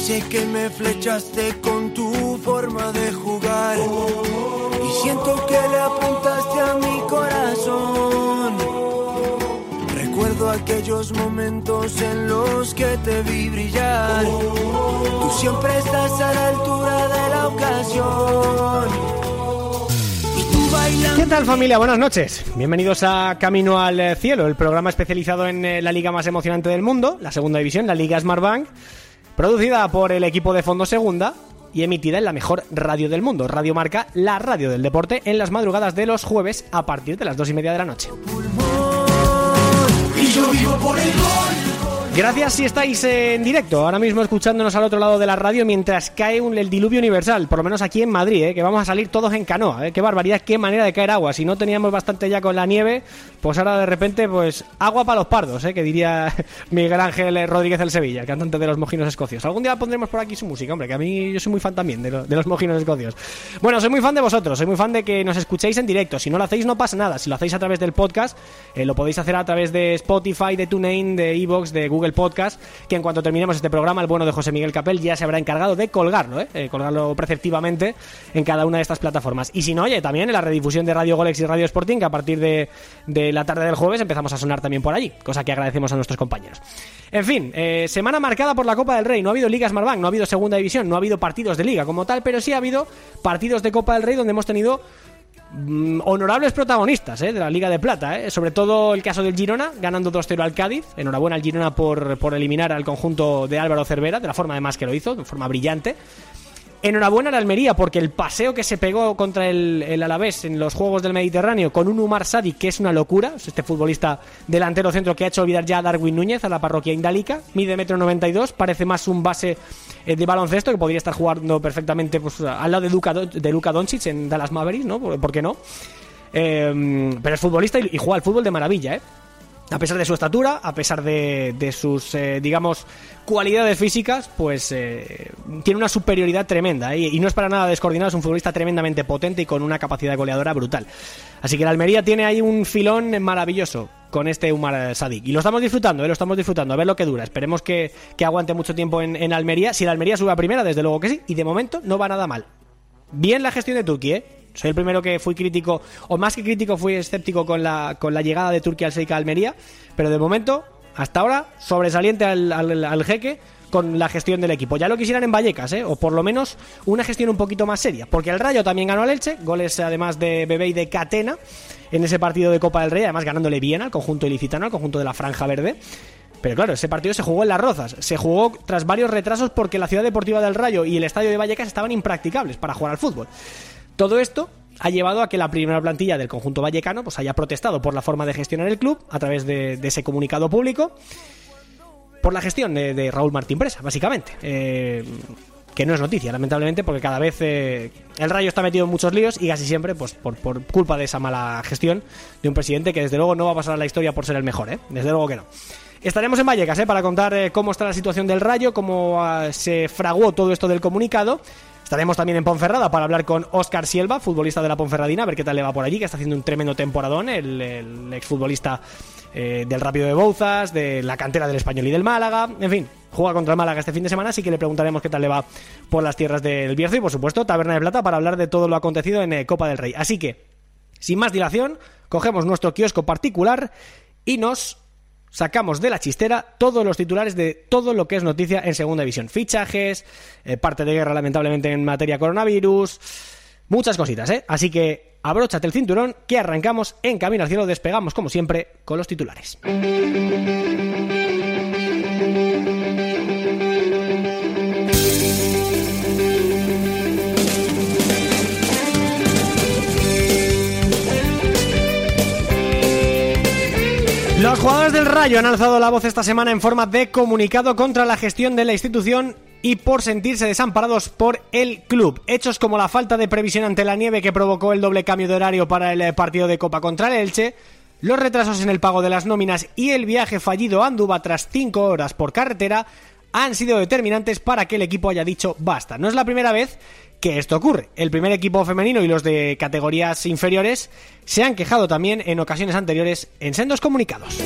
sé que me flechaste con tu forma de jugar. Y siento que le apuntaste a mi corazón. Recuerdo aquellos momentos en los que te vi brillar. Tú siempre estás a la altura de la ocasión. ¿Qué tal familia? Buenas noches. Bienvenidos a Camino al Cielo, el programa especializado en eh, la liga más emocionante del mundo, la segunda división, la Liga Smartbank, producida por el equipo de Fondo Segunda y emitida en la mejor radio del mundo, Radio Marca, la radio del deporte, en las madrugadas de los jueves a partir de las dos y media de la noche. Y yo vivo por el gol. Gracias si estáis en directo, ahora mismo escuchándonos al otro lado de la radio mientras cae un, el diluvio universal, por lo menos aquí en Madrid, ¿eh? que vamos a salir todos en canoa. ¿eh? Qué barbaridad, qué manera de caer agua. Si no teníamos bastante ya con la nieve, pues ahora de repente, pues agua para los pardos, ¿eh? que diría Miguel Ángel Rodríguez del Sevilla, el cantante de los mojinos escocios. Algún día pondremos por aquí su música, hombre, que a mí yo soy muy fan también de, lo- de los mojinos escocios. Bueno, soy muy fan de vosotros, soy muy fan de que nos escuchéis en directo. Si no lo hacéis, no pasa nada. Si lo hacéis a través del podcast, eh, lo podéis hacer a través de Spotify, de TuneIn, de Evox, de Google Podcast, que en cuanto terminemos este programa, el bueno de José Miguel Capel ya se habrá encargado de colgarlo, ¿eh? Eh, colgarlo preceptivamente en cada una de estas plataformas. Y si no, oye, también en la redifusión de Radio Golex y Radio Sporting, que a partir de, de la tarde del jueves empezamos a sonar también por allí, cosa que agradecemos a nuestros compañeros. En fin, eh, semana marcada por la Copa del Rey. No ha habido Liga Smartbank, no ha habido Segunda División, no ha habido partidos de Liga como tal, pero sí ha habido partidos de Copa del Rey donde hemos tenido honorables protagonistas ¿eh? de la Liga de Plata, ¿eh? sobre todo el caso del Girona, ganando 2-0 al Cádiz. Enhorabuena al Girona por, por eliminar al conjunto de Álvaro Cervera, de la forma además que lo hizo, de forma brillante. Enhorabuena a la Almería porque el paseo que se pegó contra el, el Alavés en los Juegos del Mediterráneo con un Umar Sadi que es una locura, es este futbolista delantero centro que ha hecho olvidar ya a Darwin Núñez a la parroquia indálica, mide metro 92, parece más un base eh, de baloncesto que podría estar jugando perfectamente pues, al lado de Luka, de Doncic en Dallas Mavericks, ¿no? ¿Por, por qué no? Eh, pero es futbolista y, y juega al fútbol de maravilla, ¿eh? A pesar de su estatura, a pesar de, sus, eh, digamos, cualidades físicas, pues eh, tiene una superioridad tremenda. ¿eh? Y no es para nada descoordinado, es un futbolista tremendamente potente y con una capacidad goleadora brutal. Así que la Almería tiene ahí un filón maravilloso con este Umar Sadik. Y lo estamos disfrutando, ¿eh? lo estamos disfrutando. A ver lo que dura. Esperemos que, que aguante mucho tiempo en, en Almería. Si la Almería sube a primera, desde luego que sí. Y de momento no va nada mal. Bien la gestión de Turquía, ¿eh? Soy el primero que fui crítico, o más que crítico, fui escéptico con la, con la llegada de Turquía al Seika Almería, pero de momento, hasta ahora, sobresaliente al, al- al jeque con la gestión del equipo. Ya lo quisieran en Vallecas, ¿eh? o por lo menos una gestión un poquito más seria, porque el Rayo también ganó al Elche, goles además de Bebé y de Catena en ese partido de Copa del Rey, además ganándole bien al conjunto ilicitano, al conjunto de la Franja Verde. Pero claro, ese partido se jugó en Las Rozas. Se jugó tras varios retrasos porque la ciudad deportiva del Rayo y el estadio de Vallecas estaban impracticables para jugar al fútbol. Todo esto ha llevado a que la primera plantilla del conjunto vallecano pues, haya protestado por la forma de gestionar el club a través de, ese comunicado público, por la gestión de, Raúl Martín Presa, básicamente. Eh, que no es noticia, lamentablemente, porque cada vez eh, el Rayo está metido en muchos líos y casi siempre pues por, por culpa de esa mala gestión de un presidente que desde luego no va a pasar a la historia por ser el mejor, ¿eh? Desde luego que no. Estaremos en Vallecas ¿eh? para contar cómo está la situación del Rayo, cómo ah, se fraguó todo esto del comunicado. Estaremos también en Ponferrada para hablar con Óscar Sielva, futbolista de la Ponferradina, a ver qué tal le va por allí, que está haciendo un tremendo temporadón, el, el exfutbolista eh, del Rápido de Bouzas, de la cantera del Español y del Málaga, en fin, juega contra el Málaga este fin de semana, así que le preguntaremos qué tal le va por las tierras del Bierzo y por supuesto Taberna de Plata para hablar de todo lo acontecido en eh, Copa del Rey. Así que, sin más dilación, cogemos nuestro kiosco particular y nos sacamos de la chistera todos los titulares de todo lo que es noticia en segunda división. Fichajes, eh, parte de guerra lamentablemente en materia coronavirus, muchas cositas, ¿eh? Así que abróchate el cinturón que arrancamos en Camino al Cielo, despegamos como siempre con los titulares. Los jugadores del Rayo han alzado la voz esta semana en forma de comunicado contra la gestión de la institución y por sentirse desamparados por el club. Hechos como la falta de previsión ante la nieve que provocó el doble cambio de horario para el eh, partido de Copa contra el Elche, los retrasos en el pago de las nóminas y el viaje fallido a Andúba tras 5 horas por carretera han sido determinantes para que el equipo haya dicho basta. No es la primera vez que esto ocurre. El primer equipo femenino y los de categorías inferiores se han quejado también en ocasiones anteriores en sendos comunicados.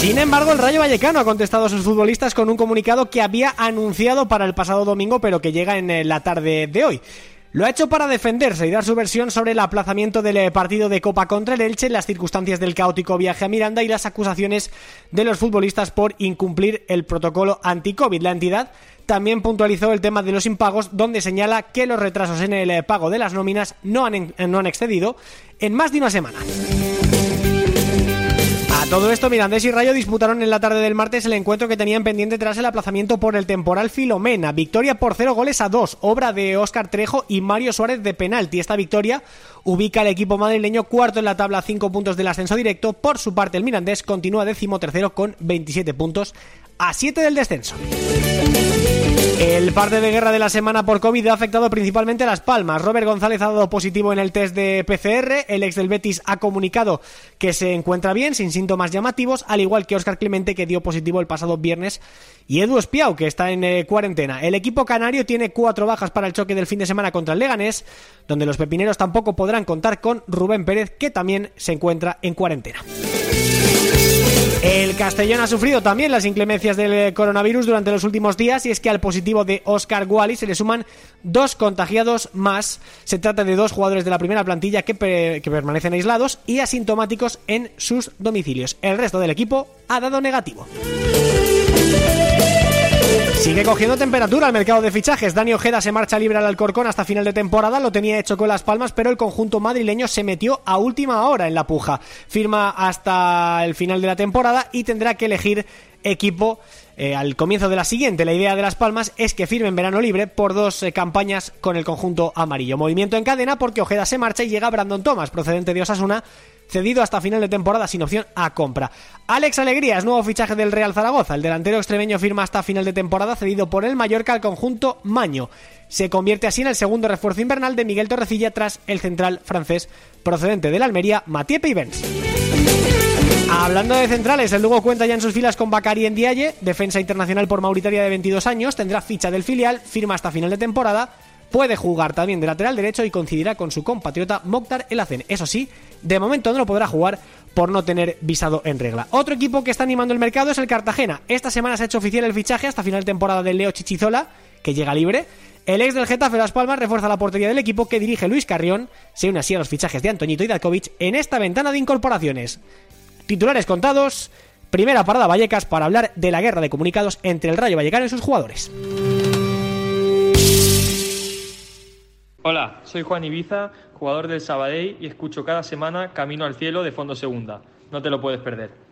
Sin embargo, el Rayo Vallecano ha contestado a sus futbolistas con un comunicado que había anunciado para el pasado domingo, pero que llega en eh, la tarde de hoy. Lo ha hecho para defenderse y dar su versión sobre el aplazamiento del eh, partido de Copa contra el Elche, las circunstancias del caótico viaje a Miranda y las acusaciones de los futbolistas por incumplir el protocolo anti-COVID. La entidad también puntualizó el tema de los impagos, donde señala que los retrasos en el eh, pago de las nóminas no han, no han excedido en más de una semana. Todo esto, Mirandés y Rayo disputaron en la tarde del martes el encuentro que tenían pendiente tras el aplazamiento por el temporal Filomena. Victoria por cero goles a dos, obra de Óscar Trejo y Mario Suárez de penalti. Esta victoria ubica al equipo madrileño cuarto en la tabla cinco puntos del ascenso directo. Por su parte, el Mirandés continúa décimo tercero con 27 puntos a 7 del descenso. El parte de guerra de la semana por COVID ha afectado principalmente a Las Palmas. Robert González ha dado positivo en el test de PCR. El ex del Betis ha comunicado que se encuentra bien, sin síntomas llamativos, al igual que Óscar Clemente, que dio positivo el pasado viernes, y Edu Espiau, que está en eh, cuarentena. El equipo canario tiene cuatro bajas para el choque del fin de semana contra el Leganés, donde los pepineros tampoco podrán contar con Rubén Pérez, que también se encuentra en cuarentena. El Castellón ha sufrido también las inclemencias del coronavirus durante los últimos días y es que al positivo de Oscar Wally se le suman dos contagiados más. Se trata de dos jugadores de la primera plantilla que, que permanecen aislados y asintomáticos en sus domicilios. El resto del equipo ha dado negativo. Sigue cogiendo temperatura el mercado de fichajes. Dani Ojeda se marcha libre al Alcorcón hasta final de temporada. Lo tenía hecho con las palmas, pero el conjunto madrileño se metió a última hora en la puja. Firma hasta el final de la temporada y tendrá que elegir equipo eh, al comienzo de la siguiente. La idea de Las Palmas es que firme en verano libre por dos eh, campañas con el conjunto amarillo. Movimiento en cadena porque Ojeda se marcha y llega Brandon Thomas, procedente de Osasuna, cedido hasta final de temporada sin opción a compra. Alex Alegría es nuevo fichaje del Real Zaragoza. El delantero extremeño firma hasta final de temporada cedido por el Mallorca al conjunto Maño. Se convierte así en el segundo refuerzo invernal de Miguel Torrecilla tras el central francés procedente de la Almería, Mathieu Peivens. Hablando de centrales, el Lugo cuenta ya en sus filas con Bakari Dialle, defensa internacional por Mauritania de 22 años, tendrá ficha del filial, firma hasta final de temporada Puede jugar también de lateral derecho y coincidirá con su compatriota Mokhtar El Hacen. Eso sí, de momento no lo podrá jugar por no tener visado en regla. Otro equipo que está animando el mercado es el Cartagena. Esta semana se ha hecho oficial el fichaje hasta final de temporada de Leo Chichizola, que llega libre. El ex del Getafe Las Palmas refuerza la portería del equipo que dirige Luis Carrión. Se une así a los fichajes de Antoñito y Dalkovic en esta ventana de incorporaciones. Titulares contados. Primera parada Vallecas para hablar de la guerra de comunicados entre el Rayo Vallecano y sus jugadores. Hola, soy Juan Ibiza, jugador del Sabadell y escucho cada semana Camino al Cielo de Fondo Segunda. No te lo puedes perder.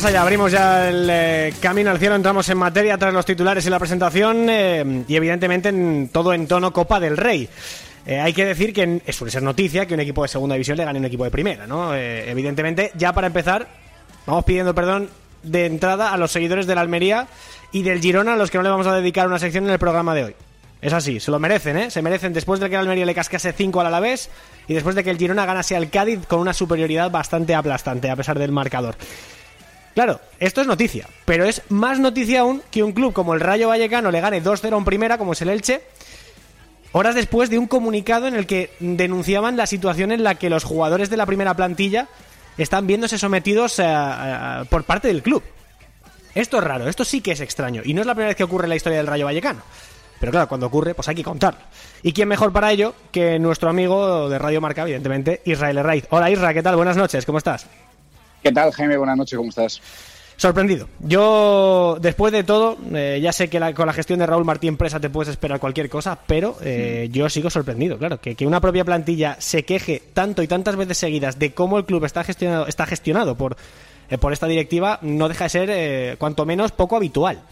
Vamos allá, abrimos ya el eh, camino al cielo, entramos en materia tras los titulares y la presentación eh, y evidentemente en todo en tono Copa del Rey. Eh, hay que decir que suele ser noticia que un equipo de segunda división le gane a un equipo de primera, ¿no? evidentemente, ya para empezar, vamos pidiendo perdón de entrada a los seguidores de la Almería y del Girona a los que no le vamos a dedicar una sección en el programa de hoy. Es así, se lo merecen, ¿eh? Se merecen después de que el Almería le cascase 5 al Alavés y después de que el Girona ganase al Cádiz con una superioridad bastante aplastante a pesar del marcador. Claro, esto es noticia, pero es más noticia aún que un club como el Rayo Vallecano le gane 2-0 en primera, como es el Elche, horas después de un comunicado en el que denunciaban la situación en la que los jugadores de la primera plantilla están viéndose sometidos por parte del club. Esto es raro, esto sí que es extraño, y no es la primera vez que ocurre en la historia del Rayo Vallecano. Pero claro, cuando ocurre, pues hay que contarlo. ¿Y quién mejor para ello que nuestro amigo de Radio Marca, evidentemente, Israel Herraiz? Hola Isra, ¿qué tal? Buenas noches, ¿cómo estás? ¿Qué tal, Jaime? Buenas noches, ¿cómo estás? Sorprendido. Yo, después de todo, eh, ya sé que con la gestión de Raúl Martín Presa te puedes esperar cualquier cosa, pero eh, yo sigo sorprendido, claro, que, que, una propia plantilla se queje tanto y tantas veces seguidas de cómo el club está gestionado, está gestionado por, eh, por esta directiva no deja de ser, cuanto menos, poco habitual.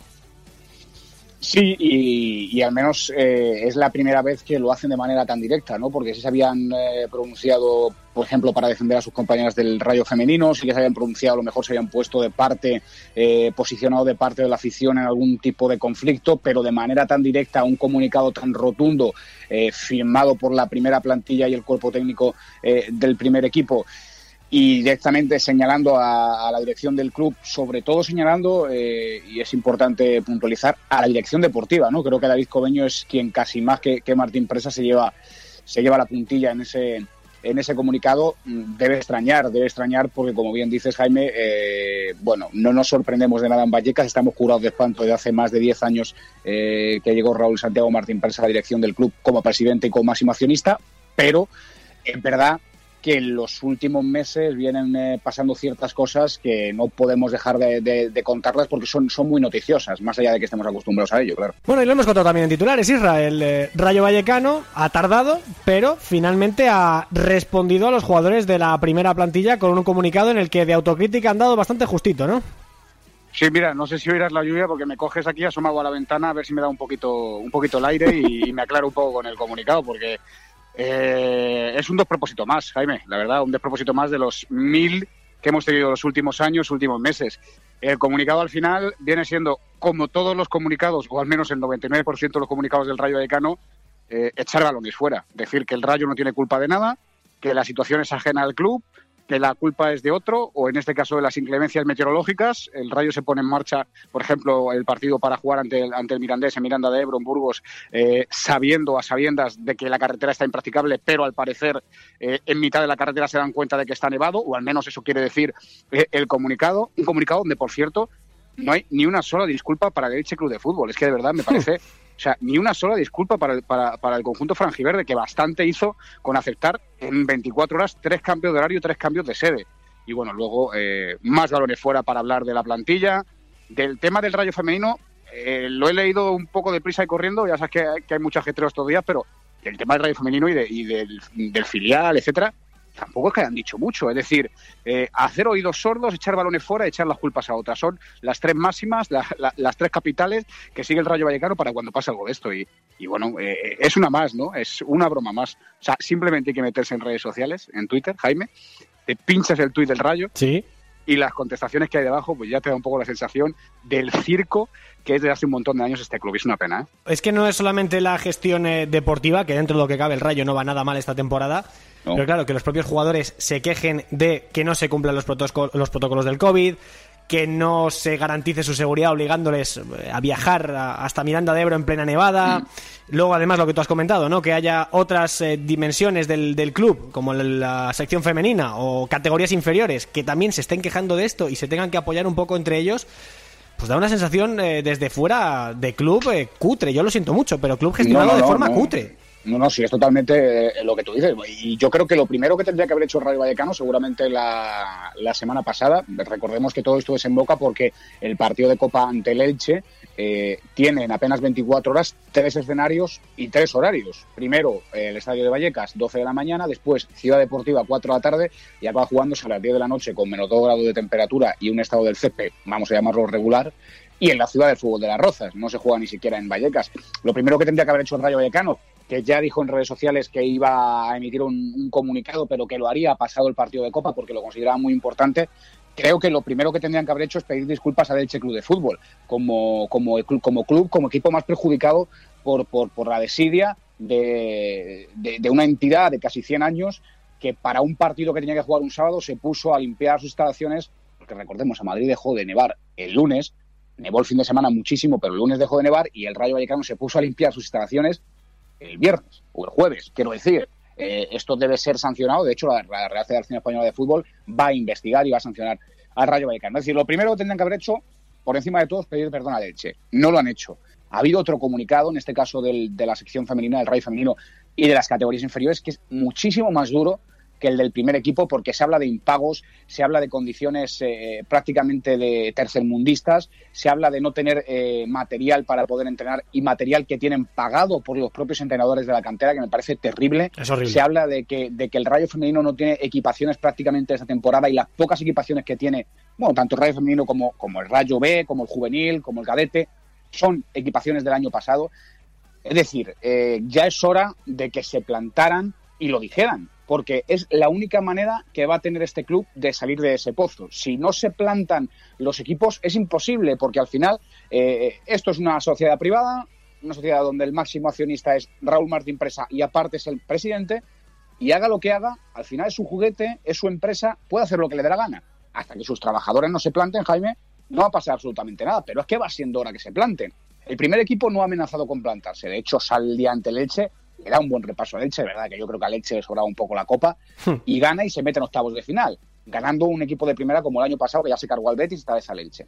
Sí, y, al menos eh, es la primera vez que lo hacen de manera tan directa, ¿no? Porque si se habían eh, pronunciado, por ejemplo, para defender a sus compañeras del Rayo Femenino, si que se habían pronunciado, a lo mejor se habían puesto de parte, eh, posicionado de parte de la afición en algún tipo de conflicto, pero de manera tan directa, un comunicado tan rotundo, firmado por la primera plantilla y el cuerpo técnico del primer equipo y directamente señalando a, la dirección del club, sobre todo señalando, eh, y es importante puntualizar, a la dirección deportiva, ¿no? Creo que David Cobeño es quien casi más que, Martín Presa se lleva, se lleva la puntilla en ese, en ese comunicado. Debe extrañar, debe extrañar porque, como bien dices, Jaime, eh, bueno, no nos sorprendemos de nada en Vallecas, estamos curados de espanto de hace más de 10 años eh, que llegó Raúl Santiago Martín Presa a la dirección del club como presidente y como máximo accionista, pero en verdad que en los últimos meses vienen eh, pasando ciertas cosas que no podemos dejar de, contarlas porque son, son muy noticiosas, más allá de que estemos acostumbrados a ello, claro. Bueno, y lo hemos contado también en titulares, Israel. Eh, Rayo Vallecano ha tardado, pero finalmente ha respondido a los jugadores de la primera plantilla con un comunicado en el que de autocrítica han dado bastante justito, ¿no? Sí, mira, no sé si oirás la lluvia porque me coges aquí asomado a la ventana a ver si me da un poquito, un poquito el aire y, y me aclaro un poco con el comunicado porque eh, es un despropósito más, Jaime, la verdad, un despropósito más de los mil que hemos tenido los últimos años, últimos meses. El comunicado al final viene siendo, como todos los comunicados, o al menos el 99% de los comunicados del Rayo Vallecano, eh, echar balones fuera. Decir que el Rayo no tiene culpa de nada, que la situación es ajena al club, que la culpa es de otro, o en este caso de las inclemencias meteorológicas. El Rayo se pone en marcha, por ejemplo, el partido para jugar ante el, ante el Mirandés en Miranda de Ebro, en Burgos, eh, sabiendo a sabiendas de que la carretera está impracticable, pero al parecer eh, en mitad de la carretera se dan cuenta de que está nevado, o al menos eso quiere decir eh, el comunicado. Un comunicado donde, por cierto, no hay ni una sola disculpa para el Elche Club de Fútbol. Es que de verdad me parece O sea, ni una sola disculpa para el, para, para el conjunto franjiverde, que bastante hizo con aceptar en 24 horas tres cambios de horario y tres cambios de sede. Y bueno, luego eh, más balones fuera para hablar de la plantilla. Del tema del rayo femenino, eh, lo he leído un poco de prisa y corriendo, ya sabes que, que hay mucha gente estos días, pero el tema del rayo femenino y, de, y del, del filial, etcétera, tampoco es que hayan dicho mucho. Es decir, eh, hacer oídos sordos, echar balones fuera y echar las culpas a otras. Son las tres máximas, las tres capitales que sigue el Rayo Vallecano para cuando pase algo de esto. Y, bueno, eh, es una más, ¿no? Es una broma más. O sea, simplemente hay que meterse en redes sociales, en Twitter, Jaime, te pinchas el tuit del Rayo. Sí. Y las contestaciones que hay debajo, pues ya te da un poco la sensación del circo que es desde hace un montón de años este club. Es una pena. ¿eh? Es que no es solamente la gestión deportiva, que dentro de lo que cabe el Rayo no va nada mal esta temporada, pero claro, que los propios jugadores se quejen de que no se cumplan los, protocolos, los protocolos del COVID, que no se garantice su seguridad obligándoles eh, a viajar hasta Miranda de Ebro en plena nevada. Mm. Luego, además, lo que tú has comentado, ¿no? Que haya otras eh, dimensiones del, del, club, como la sección femenina o categorías inferiores, que también se estén quejando de esto y se tengan que apoyar un poco entre ellos. Pues da una sensación eh, desde fuera de club cutre. Yo lo siento mucho, pero club gestionado de forma cutre. No, no, sí, es totalmente eh, lo que tú dices. Y yo creo que lo primero que tendría que haber hecho Rayo Vallecano, seguramente la, la semana pasada, recordemos que todo esto desemboca porque el partido de Copa ante el Elche eh, tiene en apenas 24 horas tres escenarios y tres horarios. Primero, el estadio de Vallecas, 12 de la mañana, después Ciudad Deportiva, 4 de la tarde, y acaba jugándose a las 10 de la noche con menos 2 grados de temperatura y un estado del césped, vamos a llamarlo regular, y en la ciudad del fútbol de las Rozas. No se juega ni siquiera en Vallecas. Lo primero que tendría que haber hecho el Rayo Vallecano, que ya dijo en redes sociales que iba a emitir un, comunicado, pero que lo haría pasado el partido de Copa porque lo consideraba muy importante. Creo que lo primero que tendrían que haber hecho es pedir disculpas a Elche Club de Fútbol, como, como, club, como equipo más perjudicado por, por, por la desidia de, de, una entidad de casi 100 años que para un partido que tenía que jugar un sábado se puso a limpiar sus instalaciones, porque recordemos, a Madrid dejó de nevar el lunes, nevó el fin de semana muchísimo, pero el lunes dejó de nevar y el Rayo Vallecano se puso a limpiar sus instalaciones el viernes o el jueves. Quiero decir, eh, esto debe ser sancionado. De hecho, la, Real Federación Española de Fútbol va a investigar y va a sancionar al Rayo Vallecano. Es decir, lo primero que tendrían que haber hecho, por encima de todo, es pedir perdón a Leche. No lo han hecho. Ha habido otro comunicado, en este caso de la sección femenina, del Rayo Femenino y de las categorías inferiores, que es muchísimo más duro que el del primer equipo porque se habla de impagos, se habla de condiciones eh, prácticamente de tercermundistas, se habla de no tener eh, material para poder entrenar y material que tienen pagado por los propios entrenadores de la cantera, que me parece terrible. Se habla de que, de que el Rayo Femenino no tiene equipaciones prácticamente esta temporada y las pocas equipaciones que tiene, bueno, tanto el Rayo Femenino como, como el Rayo B, como el Juvenil, como el Cadete, son equipaciones del año pasado. Es decir, eh, ya es hora de que se plantaran y lo dijeran, porque es la única manera que va a tener este club de salir de ese pozo. Si no se plantan los equipos, es imposible, porque al final eh, esto es una sociedad privada, una sociedad donde el máximo accionista es Raúl Martín Presa y aparte es el presidente, y haga lo que haga, al final es su juguete, es su empresa, puede hacer lo que le dé la gana. Hasta que sus trabajadores no se planten, Jaime, no va a pasar absolutamente nada, pero es que va siendo hora que se planten. El primer equipo no ha amenazado con plantarse, de hecho sale ante Leche, le da un buen repaso a Leche, verdad que yo creo que a Leche le sobraba un poco la copa, hmm. y gana y se mete en octavos de final, ganando un equipo de primera como el año pasado que ya se cargó al Betis esta vez a Leche.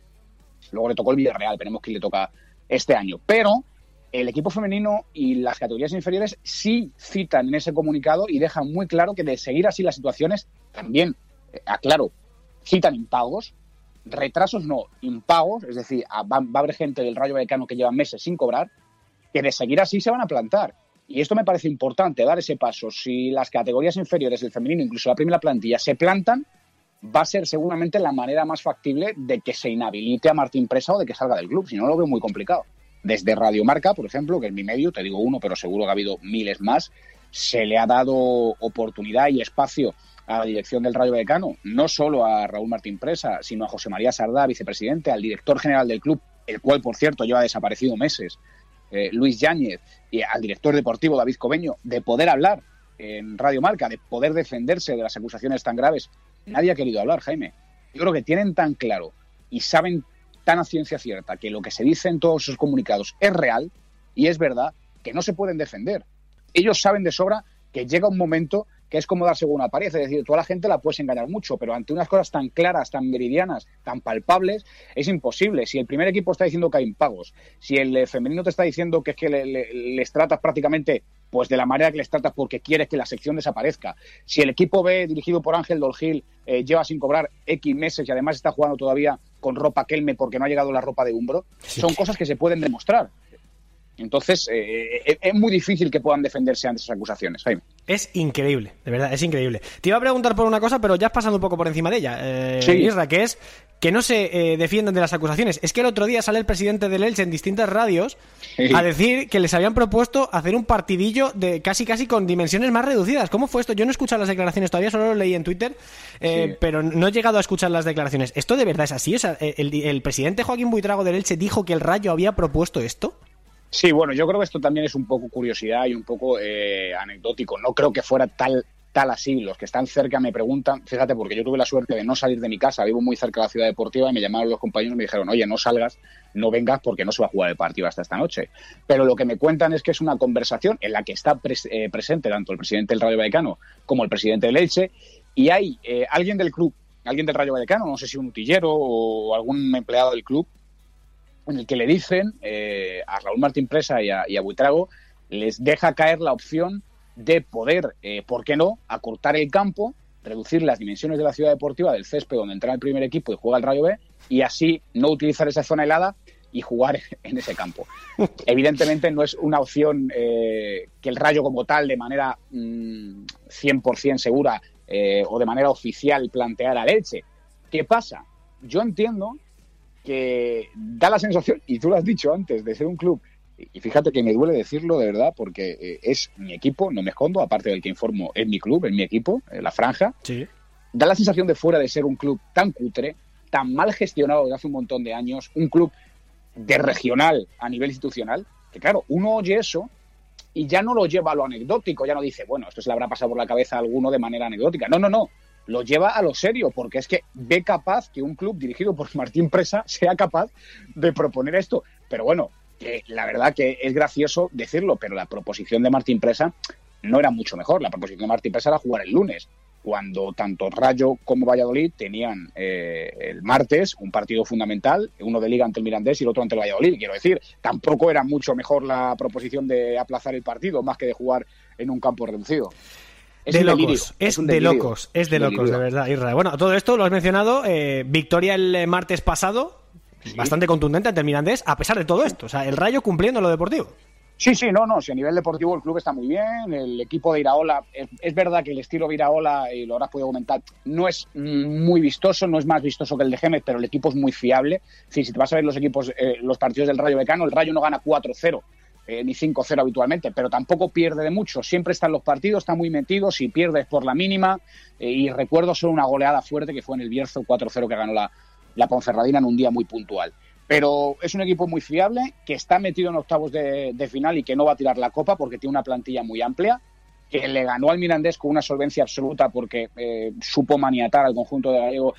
Luego le tocó el Villarreal, veremos quién le toca este año. Pero el equipo femenino y las categorías inferiores sí citan en ese comunicado y dejan muy claro que de seguir así las situaciones, también, eh, aclaro, citan impagos, retrasos no, impagos, es decir, va, a haber gente del Rayo Vallecano que lleva meses sin cobrar, que de seguir así se van a plantar. Y esto me parece importante, dar ese paso. Si las categorías inferiores del femenino, incluso la primera plantilla, se plantan, va a ser seguramente la manera más factible de que se inhabilite a Martín Presa o de que salga del club. Si no, lo veo muy complicado. Desde Radio Marca, por ejemplo, que es mi medio, te digo uno, pero seguro que ha habido miles más, se le ha dado oportunidad y espacio a la dirección del Rayo Vallecano, no solo a Raúl Martín Presa, sino a José María Sardá, vicepresidente, al director general del club, el cual, por cierto, lleva desaparecido meses, eh, Luis Yáñez, y al director deportivo David Cobeño, de poder hablar en Radio Marca, de poder defenderse de las acusaciones tan graves. Nadie ha querido hablar, Jaime. Yo creo que tienen tan claro y saben tan a ciencia cierta que lo que se dice en todos sus comunicados es real y es verdad que no se pueden defender. Ellos saben de sobra que llega un momento que es como darse una pared, es decir, toda la gente la puedes engañar mucho, pero ante unas cosas tan claras, tan meridianas, tan palpables, es imposible. Si el primer equipo está diciendo que hay impagos, si el eh, femenino te está diciendo que es que les tratas prácticamente pues de la manera que les tratas porque quieres que la sección desaparezca, si el equipo B dirigido por Ángel Dolgil eh, lleva sin cobrar X meses y además está jugando todavía con ropa Kelme porque no ha llegado la ropa de Umbro, son cosas que se pueden demostrar. Entonces, eh, es muy difícil que puedan defenderse ante esas acusaciones, Jaime. Es increíble, de verdad, es increíble. Te iba a preguntar por una cosa, pero ya has pasado un poco por encima de ella, eh, Isra, que es que no se eh, defienden de las acusaciones. Es que el otro día sale el presidente del Elche en distintas radios a decir que les habían propuesto hacer un partidillo de casi casi con dimensiones más reducidas. ¿Cómo fue esto? Yo no he escuchado las declaraciones todavía, solo lo leí en Twitter, pero no he llegado a escuchar las declaraciones. ¿Esto de verdad es así? O sea, el, el presidente Joaquín Buitrago del Elche dijo que el Rayo había propuesto esto. Sí, bueno, yo creo que esto también es un poco curiosidad y un poco eh, anecdótico. No creo que fuera tal tal así. Los que están cerca me preguntan, fíjate, porque yo tuve la suerte de no salir de mi casa, vivo muy cerca de la ciudad deportiva y me llamaron los compañeros y me dijeron, oye, no salgas, no vengas porque no se va a jugar el partido hasta esta noche. Pero lo que me cuentan es que es una conversación en la que está eh, presente tanto el presidente del Rayo Vallecano como el presidente del Elche y hay eh, alguien del club, alguien del Rayo Vallecano, no sé si un utillero o algún empleado del club, en el que le dicen eh, a Raúl Martín Presa y a, Buitrago, les deja caer la opción de poder, eh, ¿por qué no?, acortar el campo, reducir las dimensiones de la ciudad deportiva del césped donde entra el primer equipo y juega el Rayo B, y así no utilizar esa zona helada y jugar en ese campo. Evidentemente no es una opción eh, que el Rayo como tal, de manera 100% mm, segura o de manera oficial, planteara a Elche. ¿Qué pasa? Yo entiendo que da la sensación, y tú lo has dicho antes, de ser un club, y fíjate que me duele decirlo de verdad, porque eh, es mi equipo, no me escondo, aparte del que informo, es mi club, es mi equipo, eh, la franja. Da la sensación de fuera de ser un club tan cutre, tan mal gestionado desde hace un montón de años, un club de regional a nivel institucional, que claro, uno oye eso y ya no lo lleva a lo anecdótico, ya no dice, bueno, esto se le habrá pasado por la cabeza a alguno de manera anecdótica. No, no, no lo lleva a lo serio, porque es que ve capaz que un club dirigido por Martín Presa sea capaz de proponer esto. Pero bueno, que la verdad que es gracioso decirlo, pero la proposición de Martín Presa no era mucho mejor. La proposición de Martín Presa era jugar el lunes, cuando tanto Rayo como Valladolid tenían eh, el martes un partido fundamental, uno de liga ante el Mirandés y el otro ante el Valladolid. Quiero decir, tampoco era mucho mejor la proposición de aplazar el partido más que de jugar en un campo reducido. Es de locos, es, de locos, es de locos, de verdad, Israel. Bueno, todo esto lo has mencionado, eh, victoria el eh, martes pasado, bastante contundente ante el Mirandés, a pesar de todo esto. O sea, el Rayo cumpliendo lo deportivo. Sí, sí, no, no. Si a nivel deportivo el club está muy bien, el equipo de Iraola, es, verdad que el estilo de Iraola, y lo habrás podido comentar, no es muy vistoso, no es más vistoso que el de Gémez, pero el equipo es muy fiable. si te vas a ver los equipos, eh, los partidos del Rayo Becano, el Rayo no gana 4-0. Eh, ni 5-0 habitualmente, pero tampoco pierde de mucho. Siempre está en los partidos, está muy metido, si pierdes por la mínima. Eh, y recuerdo solo una goleada fuerte que fue en el Bierzo 4-0 que ganó la, la Ponferradina en un día muy puntual. Pero es un equipo muy fiable, que está metido en octavos de, final y que no va a tirar la copa porque tiene una plantilla muy amplia, que le ganó al Mirandés con una solvencia absoluta porque eh, supo maniatar al conjunto de Gallego,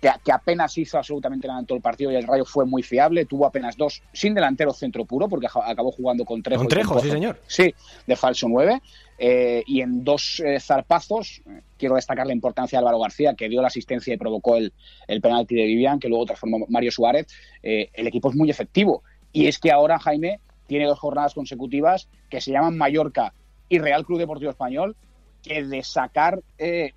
que, apenas hizo absolutamente nada en todo el partido y el Rayo fue muy fiable, tuvo apenas dos, sin delantero centro puro, porque acabó jugando con Trejo. Con Trejo, sí señor. Sí, de falso 9. Eh, y en dos eh, zarpazos, quiero destacar la importancia de Álvaro García, que dio la asistencia y provocó el, el penalti de Vivian, que luego transformó Mario Suárez. Eh, el equipo es muy efectivo. Y es que ahora Jaime tiene dos jornadas consecutivas que se llaman Mallorca y Real Club Deportivo Español, que de sacar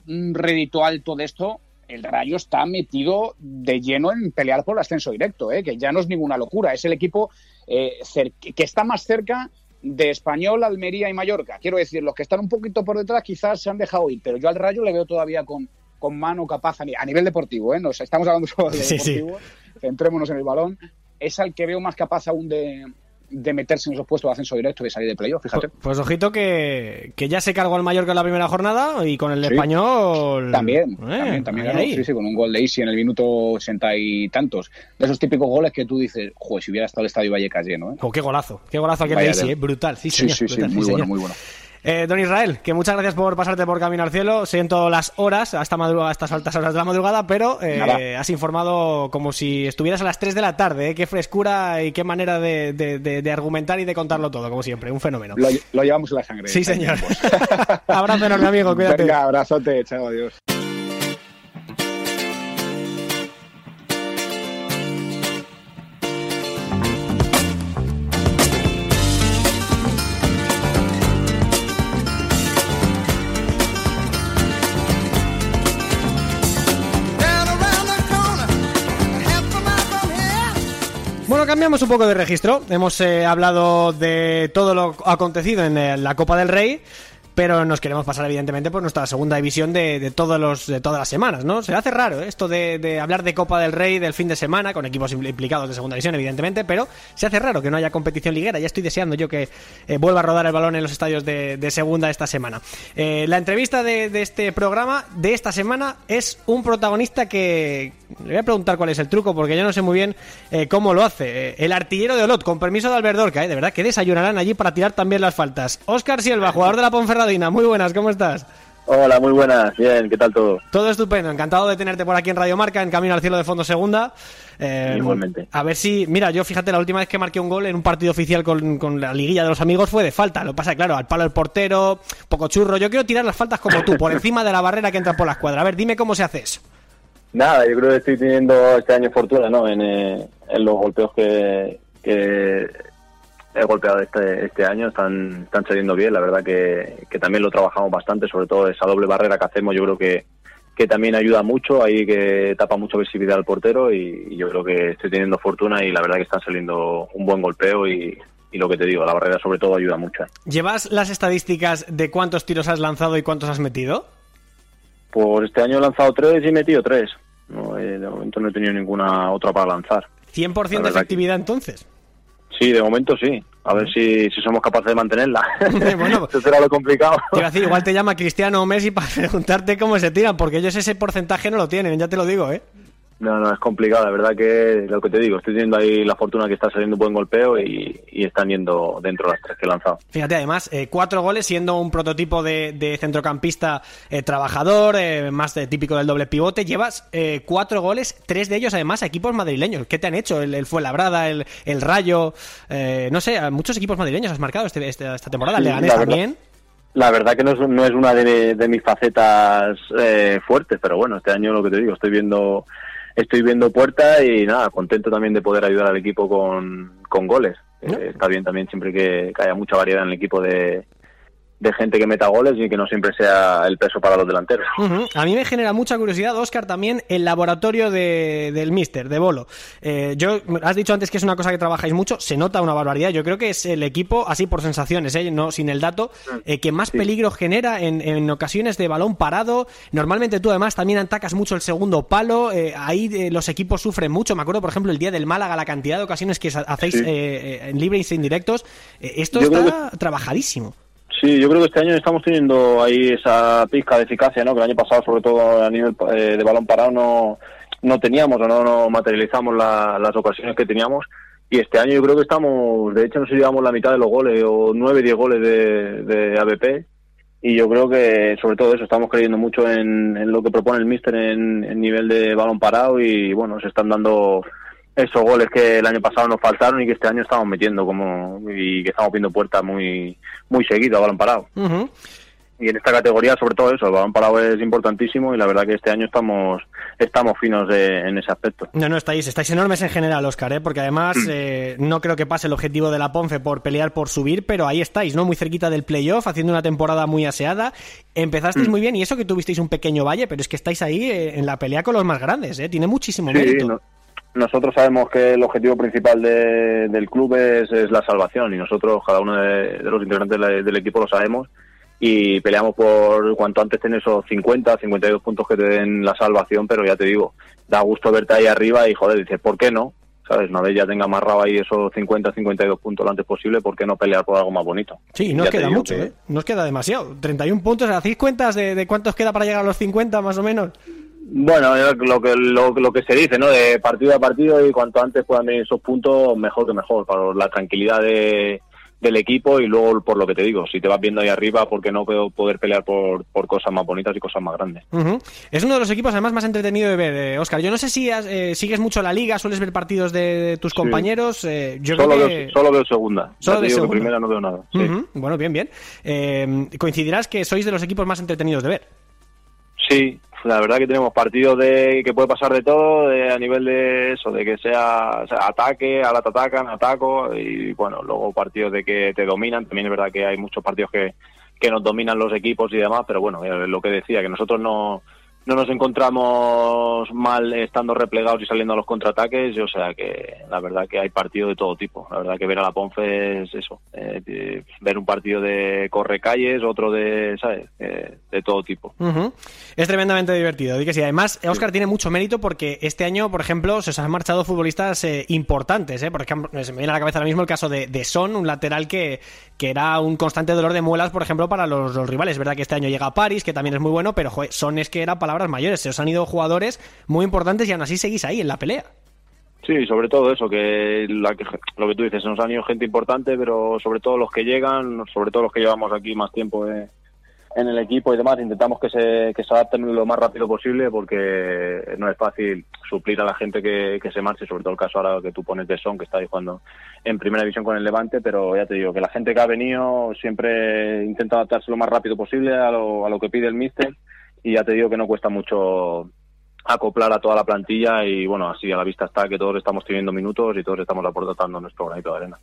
un rédito alto de esto, el Rayo está metido de lleno en pelear por el ascenso directo, que ya no es ninguna locura. Es el equipo que está más cerca de Español, Almería y Mallorca. Quiero decir, los que están un poquito por detrás quizás se han dejado ir, pero yo al Rayo le veo todavía con, con mano capaz a, nivel deportivo, ¿eh? Nos, estamos hablando solo de deportivo, centrémonos en el balón. Es al que veo más capaz aún de, de meterse en esos puestos de ascenso directo y salir de playoff, fíjate. Pues, pues, ojito que, que, ya se cargó al Mallorca en la primera jornada y con el español. También, eh, también, también sí, sí, con un gol de Isi en el minuto sesenta y tantos. De esos típicos goles que tú dices, joder, si hubiera estado el estadio Vallecas lleno, ¿eh? Oh, qué golazo, qué golazo aquel de Isi, ¿eh? brutal, sí, sí, sí, sí, muy bueno, muy bueno. Eh, don Israel, que muchas gracias por pasarte por Camino al Cielo. Siento las horas, hasta a estas altas horas de la madrugada, pero eh, has informado como si estuvieras a las 3 de la tarde. Eh. Qué frescura y qué manera de, argumentar y de contarlo todo, como siempre. Un fenómeno. Lo, llevamos en la sangre. Sí, señor. abrazo enorme, amigo. Cuídate. Venga, abrazote. Chao, adiós. Cambiamos un poco de registro. Hemos eh, hablado de todo lo acontecido en eh, la Copa del Rey pero nos queremos pasar evidentemente por nuestra segunda división de, todos los, de todas las semanas, ¿no? Se hace raro ¿eh? esto de, hablar de Copa del Rey del fin de semana, con equipos implicados de segunda división, evidentemente, pero se hace raro que no haya competición liguera. Ya estoy deseando yo que vuelva a rodar el balón en los estadios de, segunda esta semana. La entrevista de, este programa de esta semana es un protagonista que... Le voy a preguntar cuál es el truco, porque yo no sé muy bien cómo lo hace. el artillero de Olot, con permiso de Alberdorca, de verdad que desayunarán allí para tirar también las faltas. Oscar Silva, jugador de la Ponferrada muy buenas, ¿cómo estás? Hola, muy buenas, bien, ¿qué tal todo? Todo estupendo, encantado de tenerte por aquí en Radio Marca, en Camino al Cielo de Fondo Segunda. Eh, Igualmente. A ver si, mira, yo fíjate, la última vez que marqué un gol en un partido oficial con, la liguilla de los amigos fue de falta. Lo pasa, claro, al palo el portero, poco churro. Yo quiero tirar las faltas como tú, por encima de la barrera que entra por la escuadra. A ver, dime cómo se hace eso. Nada, yo creo que estoy teniendo este año fortuna, ¿no? En, eh, los golpeos que, he golpeado este, este año, están, están saliendo bien, la verdad que, también lo trabajamos bastante, sobre todo esa doble barrera que hacemos, yo creo que, también ayuda mucho, ahí que tapa mucha visibilidad al portero y, yo creo que estoy teniendo fortuna y la verdad que están saliendo un buen golpeo y, y lo que te digo, la barrera sobre todo ayuda mucho. ¿Llevas las estadísticas de cuántos tiros has lanzado y cuántos has metido? Pues este año he lanzado tres y he metido tres. No, eh, de momento no he tenido ninguna otra para lanzar. ¿100% de efectividad entonces? Sí, de momento sí. A ver si, si somos capaces de mantenerla. bueno, Eso será lo complicado. igual te llama Cristiano o Messi para preguntarte cómo se tiran, porque ellos ese porcentaje no lo tienen, ya te lo digo, ¿eh? No, no, es complicado, la verdad que lo que te digo, estoy teniendo ahí la fortuna que está saliendo un buen golpeo y, están yendo dentro de las tres que he lanzado. Fíjate, además, eh, cuatro goles siendo un prototipo de, centrocampista eh, trabajador, eh, más de, típico del doble pivote, llevas cuatro goles, tres de ellos además a equipos madrileños. ¿Qué te han hecho? El, el Fuenlabrada, el, el Rayo, no sé, a muchos equipos madrileños has marcado este, este esta temporada, el Leganés también. La verdad que no es, no es una de, de mis facetas fuertes, pero bueno, este año lo que te digo, estoy viendo estoy viendo puerta y nada, contento también de poder ayudar al equipo con, con goles. Eh, está bien también siempre que, haya mucha variedad en el equipo de, de gente que meta goles y que no siempre sea el peso para los delanteros. A mí me genera mucha curiosidad, Oscar, también el laboratorio de, del Mister, de Bolo. Eh, yo, has dicho antes que es una cosa que trabajáis mucho, se nota una barbaridad. Yo creo que es el equipo, así por sensaciones, ¿eh? no sin el dato, eh, que más peligro genera en, en, ocasiones de balón parado. Normalmente tú además también atacas mucho el segundo palo, eh, ahí los equipos sufren mucho. Me acuerdo, por ejemplo, el día del Málaga, la cantidad de ocasiones que hacéis en libres e indirectos. esto está trabajadísimo. Sí, yo creo que este año estamos teniendo ahí esa pizca de eficacia, ¿no? Que el año pasado, sobre todo a nivel eh, de balón parado, no, no teníamos o no, no materializamos las ocasiones que teníamos. Y este año yo creo que estamos, de hecho, nos llevamos la mitad de los goles o nueve, diez goles de, de ABP. Y yo creo que sobre todo eso, estamos creyendo mucho en, lo que propone el míster en, en nivel de balón parado y bueno, se están dando esos goles que el año pasado nos faltaron y que este año estamos metiendo como y que estamos viendo puertas muy muy seguido a balón parado. Y en esta categoría, sobre todo eso, el balón parado es importantísimo y la verdad que este año estamos estamos finos en ese aspecto. No, no, estáis, estáis enormes en general, Oscar, ¿eh? porque además mm. eh, no creo que pase el objetivo de la Ponce por pelear por subir, pero ahí estáis, ¿no? Muy cerquita del playoff, haciendo una temporada muy aseada. Empezasteis mm. muy bien y eso que tuvisteis un pequeño valle, pero es que estáis ahí eh, en la pelea con los más grandes, ¿eh? Tiene muchísimo mérito nosotros sabemos que el objetivo principal del club es, la salvación y nosotros, cada uno de, los integrantes del equipo lo sabemos y peleamos por cuanto antes tener esos 50, 52 puntos que te den la salvación, pero ya te digo, da gusto verte ahí arriba y joder, dices, ¿por qué no? ¿Sabes? Una vez ya tenga amarrado ahí esos 50, 52 puntos lo antes posible, ¿por qué no pelear por algo más bonito? Sí, no os queda mucho, ¿eh? No os queda demasiado. 31 puntos, ¿hacéis cuentas de, de cuántos queda para llegar a los 50 más o menos? Bueno, lo que, lo, que se dice, ¿no? De partido a partido y cuanto antes puedan venir esos puntos, mejor que mejor, para la tranquilidad de, del equipo y luego por lo que te digo, si te vas viendo ahí arriba, ¿por qué no puedo poder pelear por, por cosas más bonitas y cosas más grandes? Es uno de los equipos además más entretenido de ver, Oscar. Eh, yo no sé si eh, sigues mucho la liga, sueles ver partidos de, tus compañeros. Eh, yo solo, veo, solo veo segunda. Solo veo segunda. primera no veo nada. Bueno, bien, bien. coincidirás que sois de los equipos más entretenidos de ver. Sí, la verdad que tenemos partidos de que puede pasar de todo, de, a nivel de eso, de que sea, ataque, ahora te atacan, ataco, y bueno, luego partidos de que te dominan, también es verdad que hay muchos partidos que, que nos dominan los equipos y demás, pero bueno, lo que decía, que nosotros no, no nos encontramos mal estando replegados y saliendo a los contraataques, o sea que la verdad que hay partido de todo tipo. La verdad que ver a la Ponce es eso, eh, ver un partido de corre calles, otro de, ¿sabes? Eh, de todo tipo. Es tremendamente divertido. Y que sí, además, Oscar tiene mucho mérito porque este año, por ejemplo, se os han marchado futbolistas eh, importantes, ¿eh? Por ejemplo, se me viene a la cabeza ahora mismo el caso de, de Son, un lateral que, que era un constante dolor de muelas, por ejemplo, para los, los rivales. Es verdad que este año llega a París, que también es muy bueno, pero Son es que era palabra mayores. Se os han ido jugadores muy importantes y aún así seguís ahí en la pelea. Sí, sobre todo eso, que, lo que tú dices, nos han ido gente importante, pero sobre todo los que llegan, sobre todo los que llevamos aquí más tiempo en el equipo y demás, intentamos que se, que se adapten lo más rápido posible porque no es fácil suplir a la gente que, que se marche, sobre todo el caso ahora que tú pones de Son, que está ahí jugando en primera división con el Levante, pero ya te digo que la gente que ha venido siempre intenta adaptarse lo más rápido posible a lo, a lo que pide el míster y ya te digo que no cuesta mucho acoplar a toda la plantilla y bueno, así a la vista está que todos estamos teniendo minutos y todos estamos aportando nuestro granito de arena.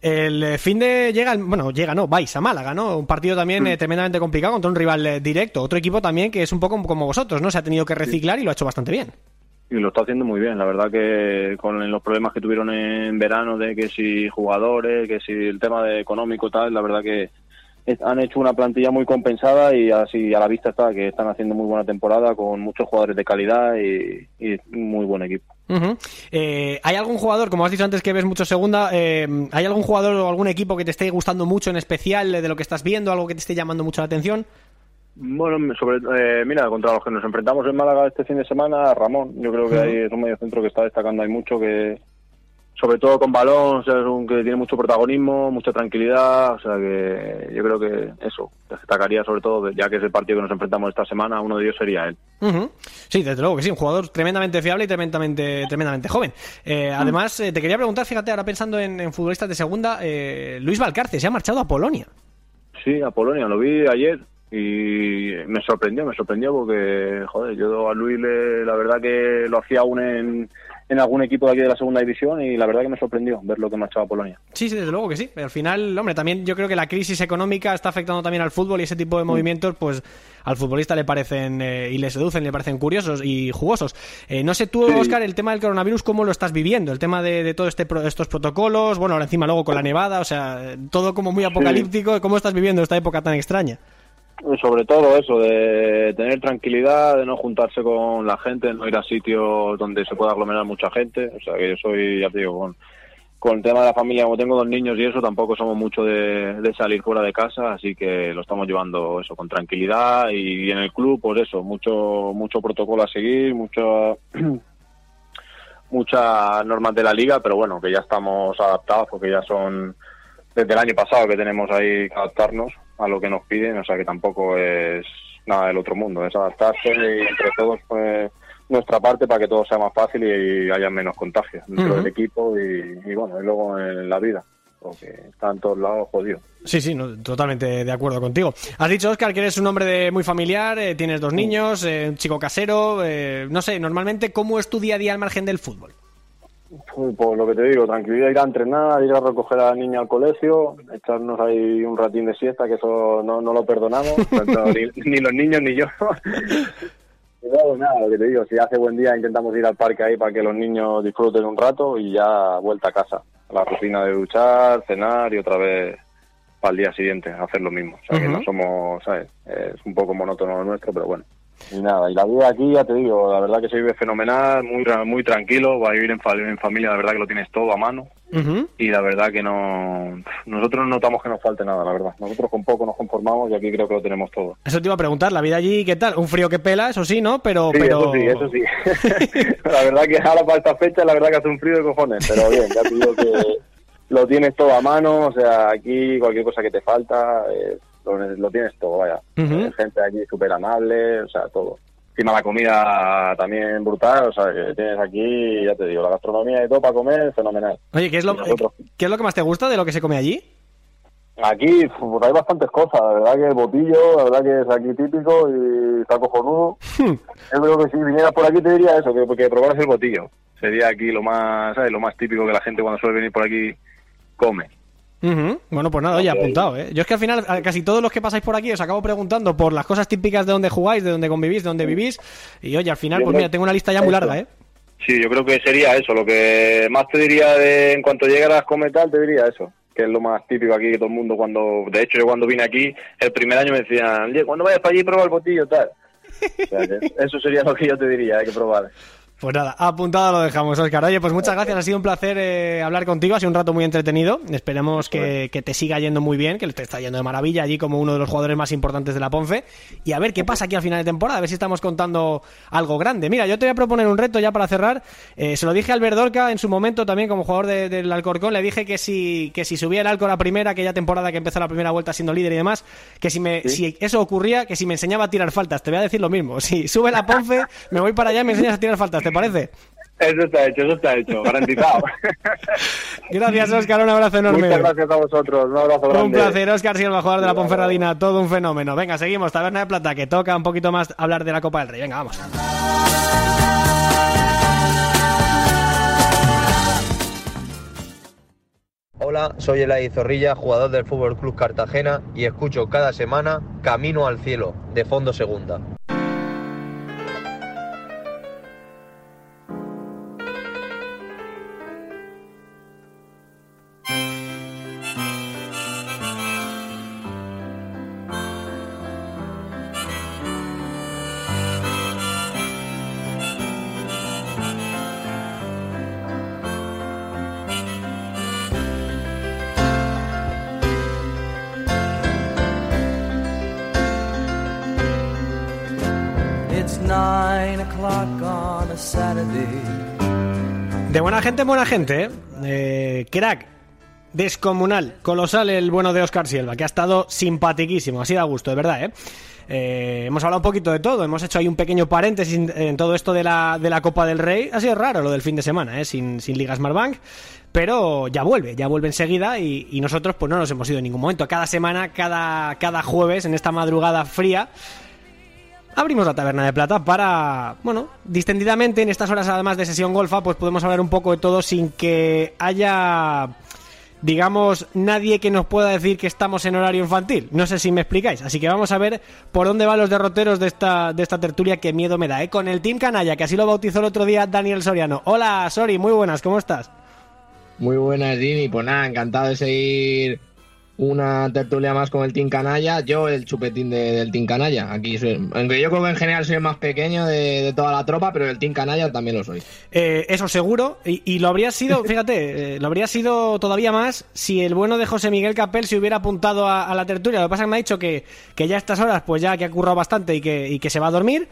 El eh, fin de llega, bueno, llega, no, vais a Málaga, ¿no? Un partido también mm. eh, tremendamente complicado contra un rival eh, directo. Otro equipo también que es un poco como vosotros, ¿no? Se ha tenido que reciclar y lo ha hecho bastante bien. Y lo está haciendo muy bien, la verdad que con los problemas que tuvieron en verano de que si jugadores, que si el tema de económico tal, la verdad que han hecho una plantilla muy compensada y así a la vista está que están haciendo muy buena temporada con muchos jugadores de calidad y, muy buen equipo. Eh, ¿Hay algún jugador, como has dicho antes que ves mucho segunda, eh, ¿hay algún jugador o algún equipo que te esté gustando mucho en especial de lo que estás viendo, algo que te esté llamando mucho la atención? Bueno, sobre, eh, mira, contra los que nos enfrentamos en Málaga este fin de semana, Ramón, yo creo que ahí es un medio centro que está destacando hay mucho, que, sobre todo con balón, o sea, es un que tiene mucho protagonismo, mucha tranquilidad, o sea que yo creo que eso, destacaría sobre todo, ya que es el partido que nos enfrentamos esta semana, uno de ellos sería él. Sí, desde luego que sí, un jugador tremendamente fiable y tremendamente, tremendamente joven. Eh. Además, eh, te quería preguntar, fíjate, ahora pensando en, futbolistas de segunda, eh, Luis Valcarce se ha marchado a Polonia. Sí, a Polonia, lo vi ayer y me sorprendió, me sorprendió porque, joder, yo a Luis le, la verdad que lo hacía aún en en algún equipo de aquí de la segunda división y la verdad que me sorprendió ver lo que me ha echado Polonia. Sí, sí, desde luego que sí. Al final, hombre, también yo creo que la crisis económica está afectando también al fútbol y ese tipo de movimientos, pues al futbolista le parecen eh, y le seducen, le parecen curiosos y jugosos. Eh, no sé tú, Sí. Oscar, el tema del coronavirus, ¿cómo lo estás viviendo? El tema de, de todo este pro- estos protocolos, bueno, ahora encima luego con la nevada, o sea, todo como muy apocalíptico. ¿Cómo estás viviendo esta época tan extraña? Sobre todo eso, de tener tranquilidad, de no juntarse con la gente, de no ir a sitios donde se pueda aglomerar mucha gente. O sea, que yo soy, ya te digo, con, con el tema de la familia, como tengo dos niños y eso, tampoco somos mucho de, de salir fuera de casa, así que lo estamos llevando eso con tranquilidad y en el club, pues eso, mucho mucho protocolo a seguir, mucho muchas normas de la liga, pero bueno, que ya estamos adaptados porque ya son desde el año pasado que tenemos ahí que adaptarnos a lo que nos piden, o sea que tampoco es nada del otro mundo, es adaptarse y entre todos pues nuestra parte para que todo sea más fácil y haya menos contagios dentro del equipo y, y bueno, y luego en la vida, porque está en todos lados jodido. Sí, sí, no, totalmente de acuerdo contigo. Has dicho, Oscar, que eres un hombre de muy familiar, eh, tienes dos niños, eh, un chico casero, eh, no sé, normalmente, ¿cómo es tu día a día al margen del fútbol? Pues, pues lo que te digo, tranquilidad, ir a entrenar, ir a recoger a la niña al colegio, echarnos ahí un ratín de siesta, que eso no, no lo perdonamos, tanto ni, ni los niños ni yo. Y luego nada, lo que te digo, si hace buen día intentamos ir al parque ahí para que los niños disfruten un rato y ya vuelta a casa. A la rutina de duchar, cenar y otra vez para el día siguiente hacer lo mismo. O sea que no somos, ¿sabes? Es un poco monótono lo nuestro, pero bueno. Y nada, y la vida aquí, ya te digo, la verdad que se vive fenomenal, muy muy tranquilo, va a vivir en, fa- en familia, la verdad que lo tienes todo a mano Ujú. y la verdad que no, nosotros no notamos que nos falte nada, la verdad. Nosotros con poco nos conformamos y aquí creo que lo tenemos todo. Eso te iba a preguntar, la vida allí, ¿qué tal? Un frío que pela, eso sí, ¿no? Pero, Sí, pero... eso sí, eso sí. la verdad que ahora para esta fecha, la verdad que hace un frío de cojones, pero bien, ya te digo que lo tienes todo a mano, o sea, aquí cualquier cosa que te falta, eh, lo, lo tienes todo, vaya. Eh, gente aquí súper amable, o sea, todo. Encima la comida también brutal, o sea, que tienes aquí, ya te digo, la gastronomía y todo para comer, fenomenal. Oye, ¿qué es, lo, nosotros- ¿qué es lo que más te gusta de lo que se come allí? Aquí pues, hay bastantes cosas, la verdad que el botillo, la verdad que es aquí típico y está cojonudo. Yo creo que si vinieras por aquí te diría eso, que, que probaras el botillo. Sería aquí lo más, ¿sabes? Lo más típico que la gente cuando suele venir por aquí come. Ujú. Bueno, pues nada, oye, apuntado, ¿eh? Yo es que al final, casi todos los que pasáis por aquí os acabo preguntando por las cosas típicas de donde jugáis, de donde convivís, de donde vivís. Y oye, al final, Yo pues mira, tengo una lista ya muy eso. larga, ¿eh? Sí, yo creo que sería eso. Lo que más te diría de, en cuanto llegaras a comer tal, te diría eso. Que es lo más típico aquí que todo el mundo cuando... De hecho, yo cuando vine aquí, el primer año me decían, cuando vayas para allí prueba el botillo tal. O sea, que eso sería lo que yo te diría, hay que probar. Pues nada, apuntado lo dejamos, Oscar. Oye, pues muchas gracias, ha sido un placer eh, hablar contigo, ha sido un rato muy entretenido. Esperemos que, que te siga yendo muy bien, que te está yendo de maravilla allí como uno de los jugadores más importantes de la Ponfe. Y a ver qué pasa aquí al final de temporada, a ver si estamos contando algo grande. Mira, yo te voy a proponer un reto ya para cerrar. Eh, se lo dije a Albert Dorca en su momento también como jugador de- del Alcorcón. Le dije que si, que si subía el Alcor a primera, aquella temporada que empezó la primera vuelta siendo líder y demás, que si, me, si eso ocurría, que si me enseñaba a tirar faltas. Te voy a decir lo mismo. Si sube la Ponfe, me voy para allá y me enseñas a tirar faltas. ¿Te parece? Eso está hecho, eso está hecho, garantizado. Gracias, Oscar. Un abrazo enorme. Muchas gracias a vosotros, un abrazo grande. Un placer, Oscar Silva, jugador de la Ponferradina. Todo un fenómeno. Venga, seguimos. Taberna de Plata, que toca un poquito más hablar de la Copa del Rey. Venga, vamos. Hola, soy Elay Zorrilla, jugador del Fútbol Club Cartagena y escucho cada semana Camino al Cielo, de Fondo Segunda. Gente, buena gente, ¿eh? Eh, crack, descomunal, colosal el bueno de Oscar Silva, que ha estado simpatiquísimo, así da gusto, de verdad, ¿eh? Eh, hemos hablado un poquito de todo, hemos hecho ahí un pequeño paréntesis en, en todo esto de la, de la Copa del Rey. Ha sido raro lo del fin de semana, ¿eh? sin, sin Liga Smartbank, pero ya vuelve, ya vuelve enseguida y, y nosotros pues no nos hemos ido en ningún momento. Cada semana, cada, cada jueves, en esta madrugada fría, Abrimos la taberna de plata para, bueno, distendidamente en estas horas además de sesión golfa, pues podemos hablar un poco de todo sin que haya, digamos, nadie que nos pueda decir que estamos en horario infantil. No sé si me explicáis. Así que vamos a ver por dónde van los derroteros de esta, de esta tertulia que miedo me da, ¿eh? Con el Team Canalla, que así lo bautizó el otro día Daniel Soriano. Hola, Sori, muy buenas, ¿cómo estás? Muy buenas, Jimmy. Pues nada, encantado de seguir una tertulia más con el Team Canalla. Yo, el chupetín de, del Team Canalla. Aquí soy, aunque yo creo que en general soy el más pequeño de, de toda la tropa, pero el Team Canalla también lo soy. Eh, eso seguro. Y, y lo habría sido, fíjate, eh, lo habría sido todavía más si el bueno de José Miguel Capel se hubiera apuntado a, a la tertulia. Lo que pasa es que me ha dicho que, que ya a estas horas, pues ya que ha currado bastante y que, y que se va a dormir.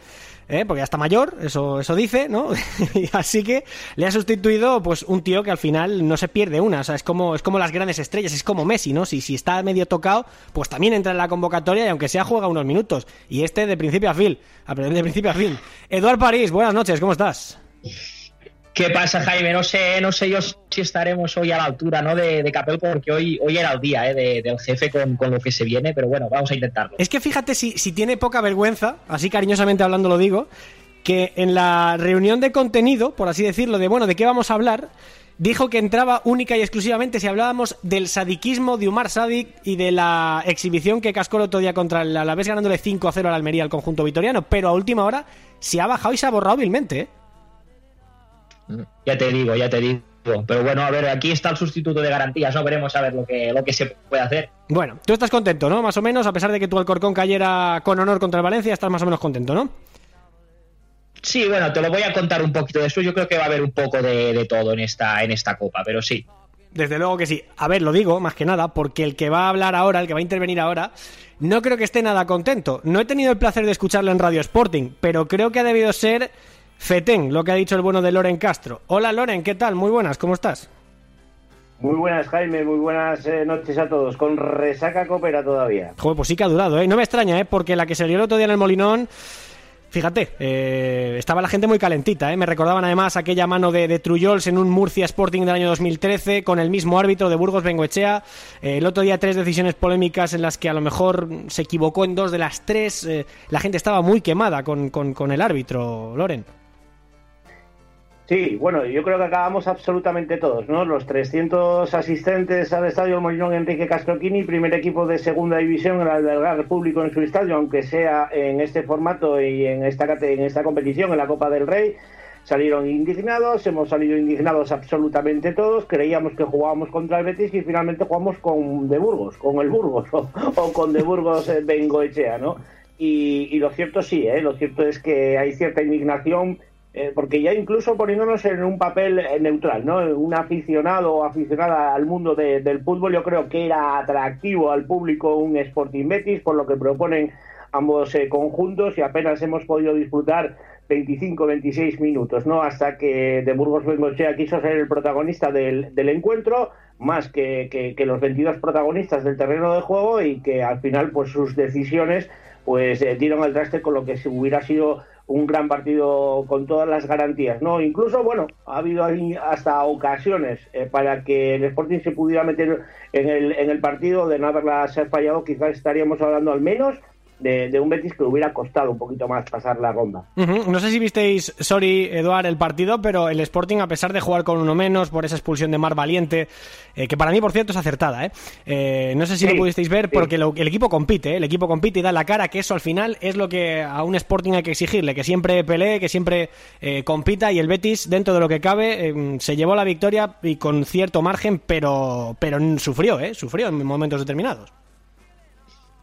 ¿Eh? porque ya está mayor, eso, eso dice, ¿no? Y Así que le ha sustituido pues un tío que al final no se pierde una, o sea, es como, es como las grandes estrellas, es como Messi, ¿no? Si, si está medio tocado, pues también entra en la convocatoria y aunque sea juega unos minutos. Y este de principio a fin, de principio a fin. Eduard París, buenas noches, ¿cómo estás? ¿Qué pasa, Jaime? No sé, no sé yo si estaremos hoy a la altura ¿no? de, de Capel, porque hoy, hoy era el día ¿eh? de- del jefe con, con lo que se viene, pero bueno, vamos a intentarlo. Es que fíjate si, si tiene poca vergüenza, así cariñosamente hablando lo digo, que en la reunión de contenido, por así decirlo, de bueno, ¿de qué vamos a hablar? Dijo que entraba única y exclusivamente si hablábamos del sadiquismo de Umar Sadik y de la exhibición que cascó el otro día contra el Alavés ganándole 5 a 0 al Almería al conjunto vitoriano, pero a última hora se ha bajado y se ha borrado hábilmente, ¿eh? Ya te digo, ya te digo. Pero bueno, a ver, aquí está el sustituto de garantías, ¿no? Veremos a ver lo que, lo que se puede hacer. Bueno, tú estás contento, ¿no? Más o menos, a pesar de que tu Alcorcón cayera con honor contra el Valencia, estás más o menos contento, ¿no? Sí, bueno, te lo voy a contar un poquito de eso. Yo creo que va a haber un poco de, de todo en esta, en esta copa, pero sí. Desde luego que sí. A ver, lo digo más que nada porque el que va a hablar ahora, el que va a intervenir ahora, no creo que esté nada contento. No he tenido el placer de escucharlo en Radio Sporting, pero creo que ha debido ser Fetén, lo que ha dicho el bueno de Loren Castro. Hola Loren, ¿qué tal? Muy buenas, ¿cómo estás? Muy buenas, Jaime, muy buenas eh, noches a todos. Con resaca copera todavía. Joder, pues sí que ha durado, ¿eh? No me extraña, ¿eh? Porque la que se lió el otro día en el Molinón... Fíjate, eh, estaba la gente muy calentita, ¿eh? Me recordaban además aquella mano de, de Trullols en un Murcia Sporting del año 2013 con el mismo árbitro de Burgos Bengoechea. Eh, el otro día tres decisiones polémicas en las que a lo mejor se equivocó en dos de las tres. La gente estaba muy quemada con, con, con el árbitro, Loren. Sí, bueno, yo creo que acabamos absolutamente todos, ¿no? Los 300 asistentes al estadio Molinón Enrique Castroquini, primer equipo de segunda división en albergar público en su estadio, aunque sea en este formato y en esta, en esta competición, en la Copa del Rey, salieron indignados, hemos salido indignados absolutamente todos, creíamos que jugábamos contra el Betis y finalmente jugamos con De Burgos, con el Burgos o, o con De Burgos eh, Bengoechea, ¿no? Y, y lo cierto sí, ¿eh? lo cierto es que hay cierta indignación eh, porque ya incluso poniéndonos en un papel eh, neutral, ¿no? Un aficionado o aficionada al mundo de- del fútbol, yo creo que era atractivo al público un Sporting Betis, por lo que proponen ambos eh, conjuntos y apenas hemos podido disfrutar 25-26 minutos, ¿no? Hasta que de Burgos Bengochea quiso ser el protagonista del, del encuentro, más que, que- que los 22 protagonistas del terreno de juego y que al final, pues sus decisiones, pues eh, dieron al traste con lo que hubiera sido un gran partido con todas las garantías, ¿no? Incluso, bueno, ha habido hasta ocasiones eh, para que el Sporting se pudiera meter en el, en el partido de no haberlas fallado, quizás estaríamos hablando al menos de, de un Betis que hubiera costado un poquito más pasar la ronda. No sé si visteis, sorry, Eduard, el partido, pero el Sporting, a pesar de jugar con uno menos por esa expulsión de Mar Valiente, eh, que para mí, por cierto, es acertada, ¿eh? Eh, no sé si Sí, lo pudisteis ver, sí. porque lo- el equipo compite, ¿eh? El equipo compite y da la cara, que eso al final es lo que a un Sporting hay que exigirle, que siempre pelee, que siempre eh, compita, y el Betis, dentro de lo que cabe, eh, se llevó la victoria y con cierto margen, pero, pero sufrió, ¿eh? Sufrió en momentos determinados.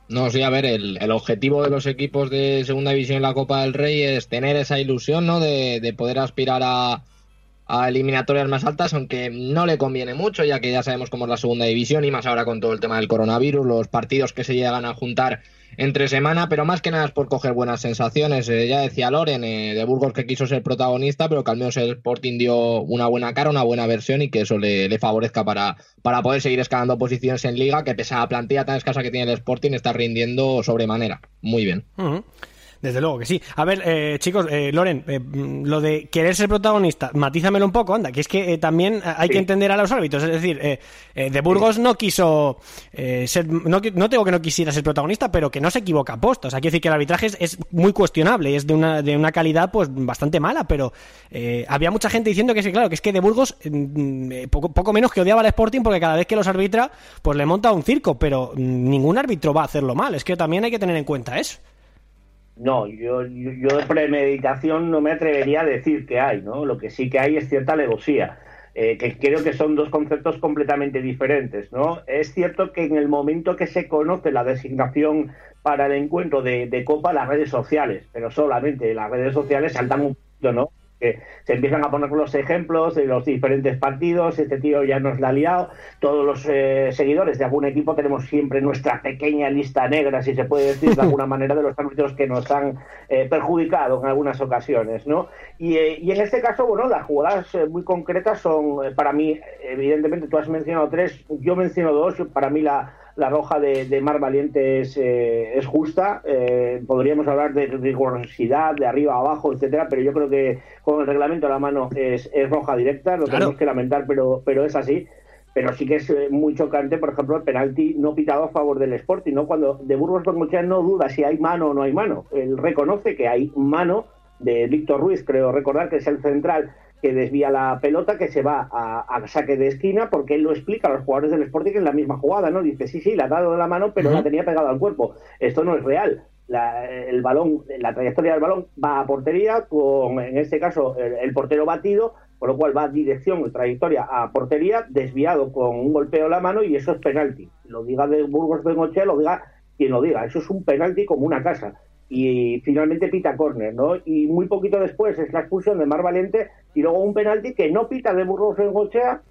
No, sí, a ver, el, el objetivo de los equipos de segunda división en la Copa del Rey es tener esa ilusión, ¿no? De, de poder aspirar a, a eliminatorias más altas, aunque no le conviene mucho, ya que ya sabemos cómo es la segunda división y más ahora con todo el tema del coronavirus, los partidos que se llegan a juntar entre semana, pero más que nada es por coger buenas sensaciones. Eh, ya decía Loren eh, de Burgos que quiso ser protagonista, pero que al menos el Sporting dio una buena cara, una buena versión y que eso le, favorezca para, para poder seguir escalando posiciones en liga, que pese a la plantilla tan escasa que tiene el Sporting, está rindiendo sobremanera. Muy bien. Desde luego que sí. A ver, eh, chicos, eh, Loren, eh, lo de querer ser protagonista, matízamelo un poco, anda, que es que eh, también hay que entender a los árbitros. Es decir, eh, eh, de Burgos no quiso eh, ser. No, no tengo que no quisiera ser protagonista, pero que no se equivoca a posta. O sea, quiero decir que el arbitraje es, es muy cuestionable y es de una, de una calidad pues bastante mala, pero eh, había mucha gente diciendo que sí, claro, que es que de Burgos mm, eh, poco, poco menos que odiaba al Sporting porque cada vez que los arbitra, pues le monta un circo, pero mm, ningún árbitro va a hacerlo mal. Es que también hay que tener en cuenta eso. No, yo, yo, de premeditación no me atrevería a decir que hay, ¿no? Lo que sí que hay es cierta alevosía, eh, que creo que son dos conceptos completamente diferentes, ¿no? Es cierto que en el momento que se conoce la designación para el encuentro de, de Copa, las redes sociales, pero solamente las redes sociales saltan un poquito, ¿no? Que se empiezan a poner los ejemplos de los diferentes partidos, este tío ya nos la ha liado, todos los eh, seguidores de algún equipo tenemos siempre nuestra pequeña lista negra, si se puede decir de alguna manera, de los árbitros que nos han eh, perjudicado en algunas ocasiones, ¿no? Y, eh, y en este caso, bueno, las jugadas eh, muy concretas son, para mí, evidentemente tú has mencionado tres, yo menciono dos, para mí la, la roja de, de Mar Valiente es, eh, es justa, eh, podríamos hablar de rigurosidad, de arriba a abajo, etcétera, pero yo creo que con el reglamento a la mano es, es roja directa, lo Claro. tenemos que lamentar, pero, pero es así. Pero sí que es eh, muy chocante, por ejemplo, el penalti no pitado a favor del Sporting, ¿no? Cuando de Burgos Bengochea no duda si hay mano o no hay mano. Él reconoce que hay mano de Víctor Ruiz, creo recordar que es el central que desvía la pelota, que se va a, a saque de esquina, porque él lo explica a los jugadores del Sporting en la misma jugada, ¿no? Dice, sí, sí, la ha dado de la mano, pero la tenía pegada al cuerpo. Esto no es real. La, el balón, la trayectoria del balón va a portería, con, en este caso, el, el portero batido, por lo cual va dirección, trayectoria a portería, desviado con un golpeo en la mano, y eso es penalti. Lo diga de Burgos Bengochea, lo diga quien lo diga. Eso es un penalti como una casa y finalmente pita córner, ¿no? Y muy poquito después es la expulsión de Mar Valiente y luego un penalti que no pita de Burgos Bengochea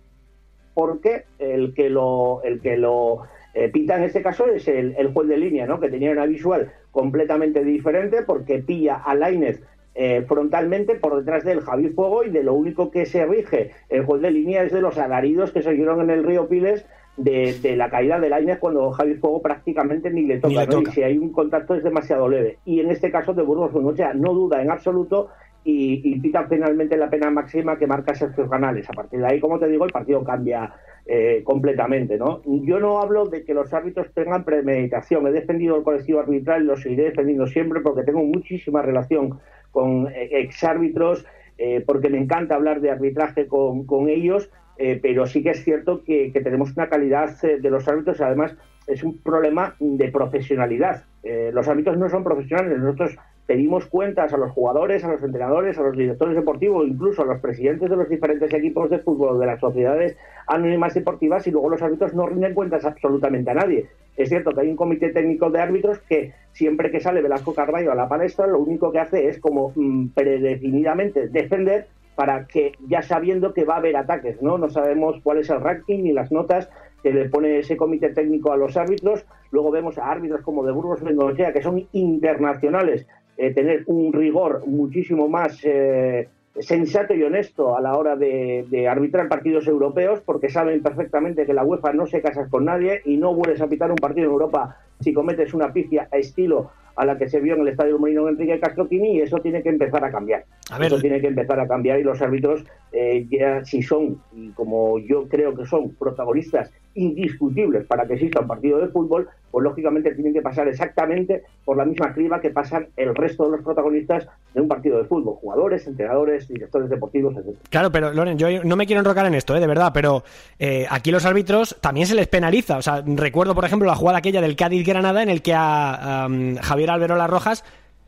porque el que lo el que lo eh, pita en este caso es el, el juez de línea, ¿no? Que tenía una visual completamente diferente porque pilla a Lainez eh, frontalmente por detrás del Javi Fuego y de lo único que se rige el juez de línea es de los alaridos que se dieron en el río Piles de, de la caída de Lainez cuando Javi Fuego prácticamente ni le toca, le ¿no? Y si hay un contacto es demasiado leve. Y en este caso de Burgos Bengochea no duda en absoluto y, y pita finalmente la pena máxima que marca Sergio Canales. A partir de ahí, como te digo, el partido cambia eh, completamente, ¿no? Yo no hablo de que los árbitros tengan premeditación. He defendido el colectivo arbitral y lo seguiré defendiendo siempre porque tengo muchísima relación con eh, exárbitros, eh, porque me encanta hablar de arbitraje con, con ellos, eh, pero sí que es cierto que, tenemos una calidad eh, de los árbitros, además es un problema de profesionalidad. Eh, los árbitros no son profesionales, nosotros pedimos cuentas a los jugadores, a los entrenadores, a los directores deportivos, incluso a los presidentes de los diferentes equipos de fútbol, de las sociedades anónimas deportivas, y luego los árbitros no rinden cuentas absolutamente a nadie. Es cierto que hay un comité técnico de árbitros que siempre que sale Velasco Carballo a la palestra, lo único que hace es como mm, predefinidamente defender para que ya sabiendo que va a haber ataques, ¿no? No sabemos cuál es el ranking ni las notas que le pone ese comité técnico a los árbitros. Luego vemos a árbitros como de Burgos Bengochea, que son internacionales, eh, tener un rigor muchísimo más eh, sensato y honesto a la hora de, arbitrar partidos europeos, porque saben perfectamente que la UEFA no se casa con nadie y no vuelves a pitar un partido en Europa si cometes una pifia a estilo a la que se vio en el Estadio Molino Enrique Castroquini y eso tiene que empezar a cambiar. A ver. Eso tiene que empezar a cambiar y los árbitros, eh, ya si son, y como yo creo que son protagonistas indiscutibles para que exista un partido de fútbol, pues lógicamente tienen que pasar exactamente por la misma criba que pasan el resto de los protagonistas de un partido de fútbol, jugadores, entrenadores, directores deportivos, etc. Claro, pero Loren, yo no me quiero enrocar en esto, ¿eh? de verdad, pero eh, aquí los árbitros también se les penaliza. O sea, recuerdo, por ejemplo, la jugada aquella del Cádiz-Granada en el que a, a Javier Alberola Rojas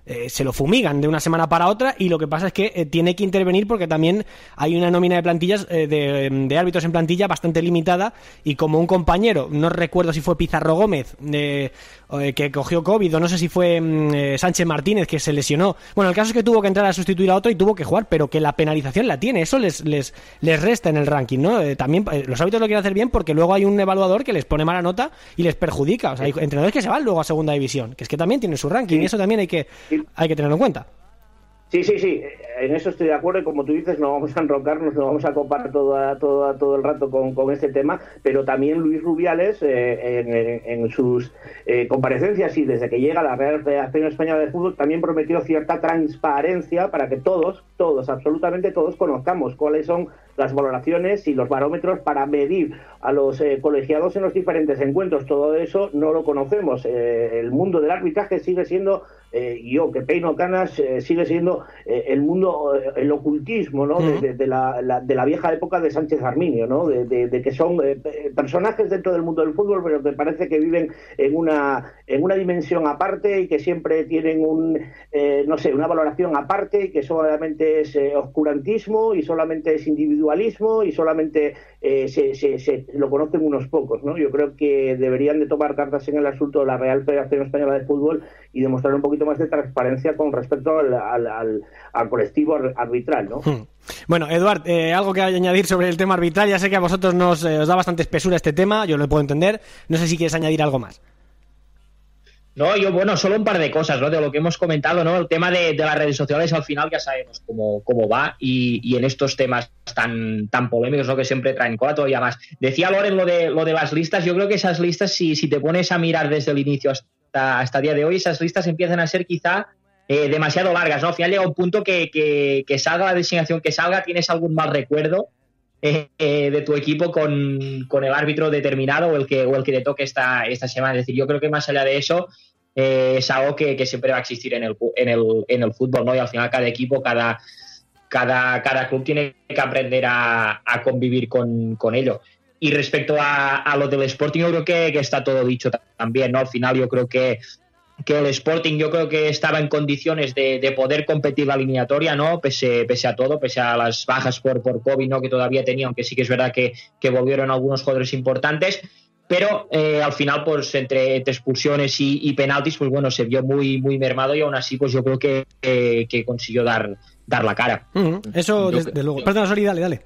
eh, se lo fumigan de una semana para otra y lo que pasa es que eh, tiene que intervenir porque también hay una nómina de plantillas eh, de, de, árbitros en plantilla bastante limitada y como un compañero, no recuerdo si fue Pizarro Gómez que cogió COVID o no sé si fue mm, Sánchez Martínez que se lesionó. Bueno, el caso es que tuvo que entrar a sustituir a otro y tuvo que jugar, pero que la penalización la tiene, eso les, les, les resta en el ranking, ¿no? Eh, también los árbitros lo quieren hacer bien porque luego hay un evaluador que les pone mala nota y les perjudica. O sea, hay entrenadores que se van luego a segunda división, que es que también tienen su ranking sí. y eso también hay que, hay que tenerlo en cuenta. Sí, sí, sí, en eso estoy de acuerdo y como tú dices, no vamos a enrocarnos, no vamos a copar todo, todo, todo el rato con, con este tema, pero también Luis Rubiales eh, en, sus eh, comparecencias y desde que llega a la Real Federación Española de Fútbol también prometió cierta transparencia para que todos, todos, absolutamente todos conozcamos cuáles son las valoraciones y los barómetros para medir a los eh, colegiados en los diferentes encuentros. Todo eso no lo conocemos. Eh, el mundo del arbitraje sigue siendo eh, yo que peino canas eh, sigue siendo eh, el mundo, el ocultismo ¿no? de, de, de, la, la, de, la, vieja época de Sánchez Arminio, ¿no? de, que son personajes dentro del mundo del fútbol, pero que parece que viven en una, en una dimensión aparte y que siempre tienen un, no sé, una valoración aparte y que solamente es oscurantismo y solamente es individualismo y solamente se, se, se, lo conocen unos pocos. ¿no? Yo creo que deberían de tomar cartas en el asunto de la Real Federación Española de Fútbol y demostrar un poquito más de transparencia con respecto al, al, al, al colectivo arbitral, ¿no? Hmm. Bueno, Eduard, eh, algo que añadir sobre el tema arbitral. Ya sé que a vosotros nos eh, os da bastante espesura este tema, yo lo puedo entender. No sé si quieres añadir algo más. No, yo, bueno, solo un par de cosas, ¿no? De lo que hemos comentado, ¿no? El tema de, de las redes sociales, al final ya sabemos cómo, cómo va y, y, en estos temas tan, tan polémicos, ¿no? Que siempre traen cola todavía más. Decía Loren lo de, lo de las listas, yo creo que esas listas, si, si te pones a mirar desde el inicio hasta, hasta el día de hoy, esas listas empiezan a ser quizá eh, demasiado largas, ¿no? Al final llega un punto que, que, salga la designación que salga, tienes algún mal recuerdo eh, de tu equipo con, con, el árbitro determinado o el que, o el que te toque esta, esta semana. Es decir, yo creo que más allá de eso eh, es algo que, que, siempre va a existir en el, en, el, en el fútbol, ¿no? Y al final cada equipo, cada, cada, cada club tiene que aprender a, a convivir con, con, ello. Y respecto a, a, lo del Sporting, yo creo que, que, está todo dicho también, ¿no? Al final yo creo que, que el Sporting yo creo que estaba en condiciones de, de poder competir la eliminatoria, ¿no? Pese, pese, a todo, pese a las bajas por, por COVID, ¿no? Que todavía tenía, aunque sí que es verdad que, que volvieron algunos jugadores importantes pero eh, al final pues entre, entre expulsiones y, y, penaltis pues bueno se vio muy muy mermado y aún así pues yo creo que, que, que consiguió dar dar la cara mm -hmm. eso desde de luego perdón Sori dale dale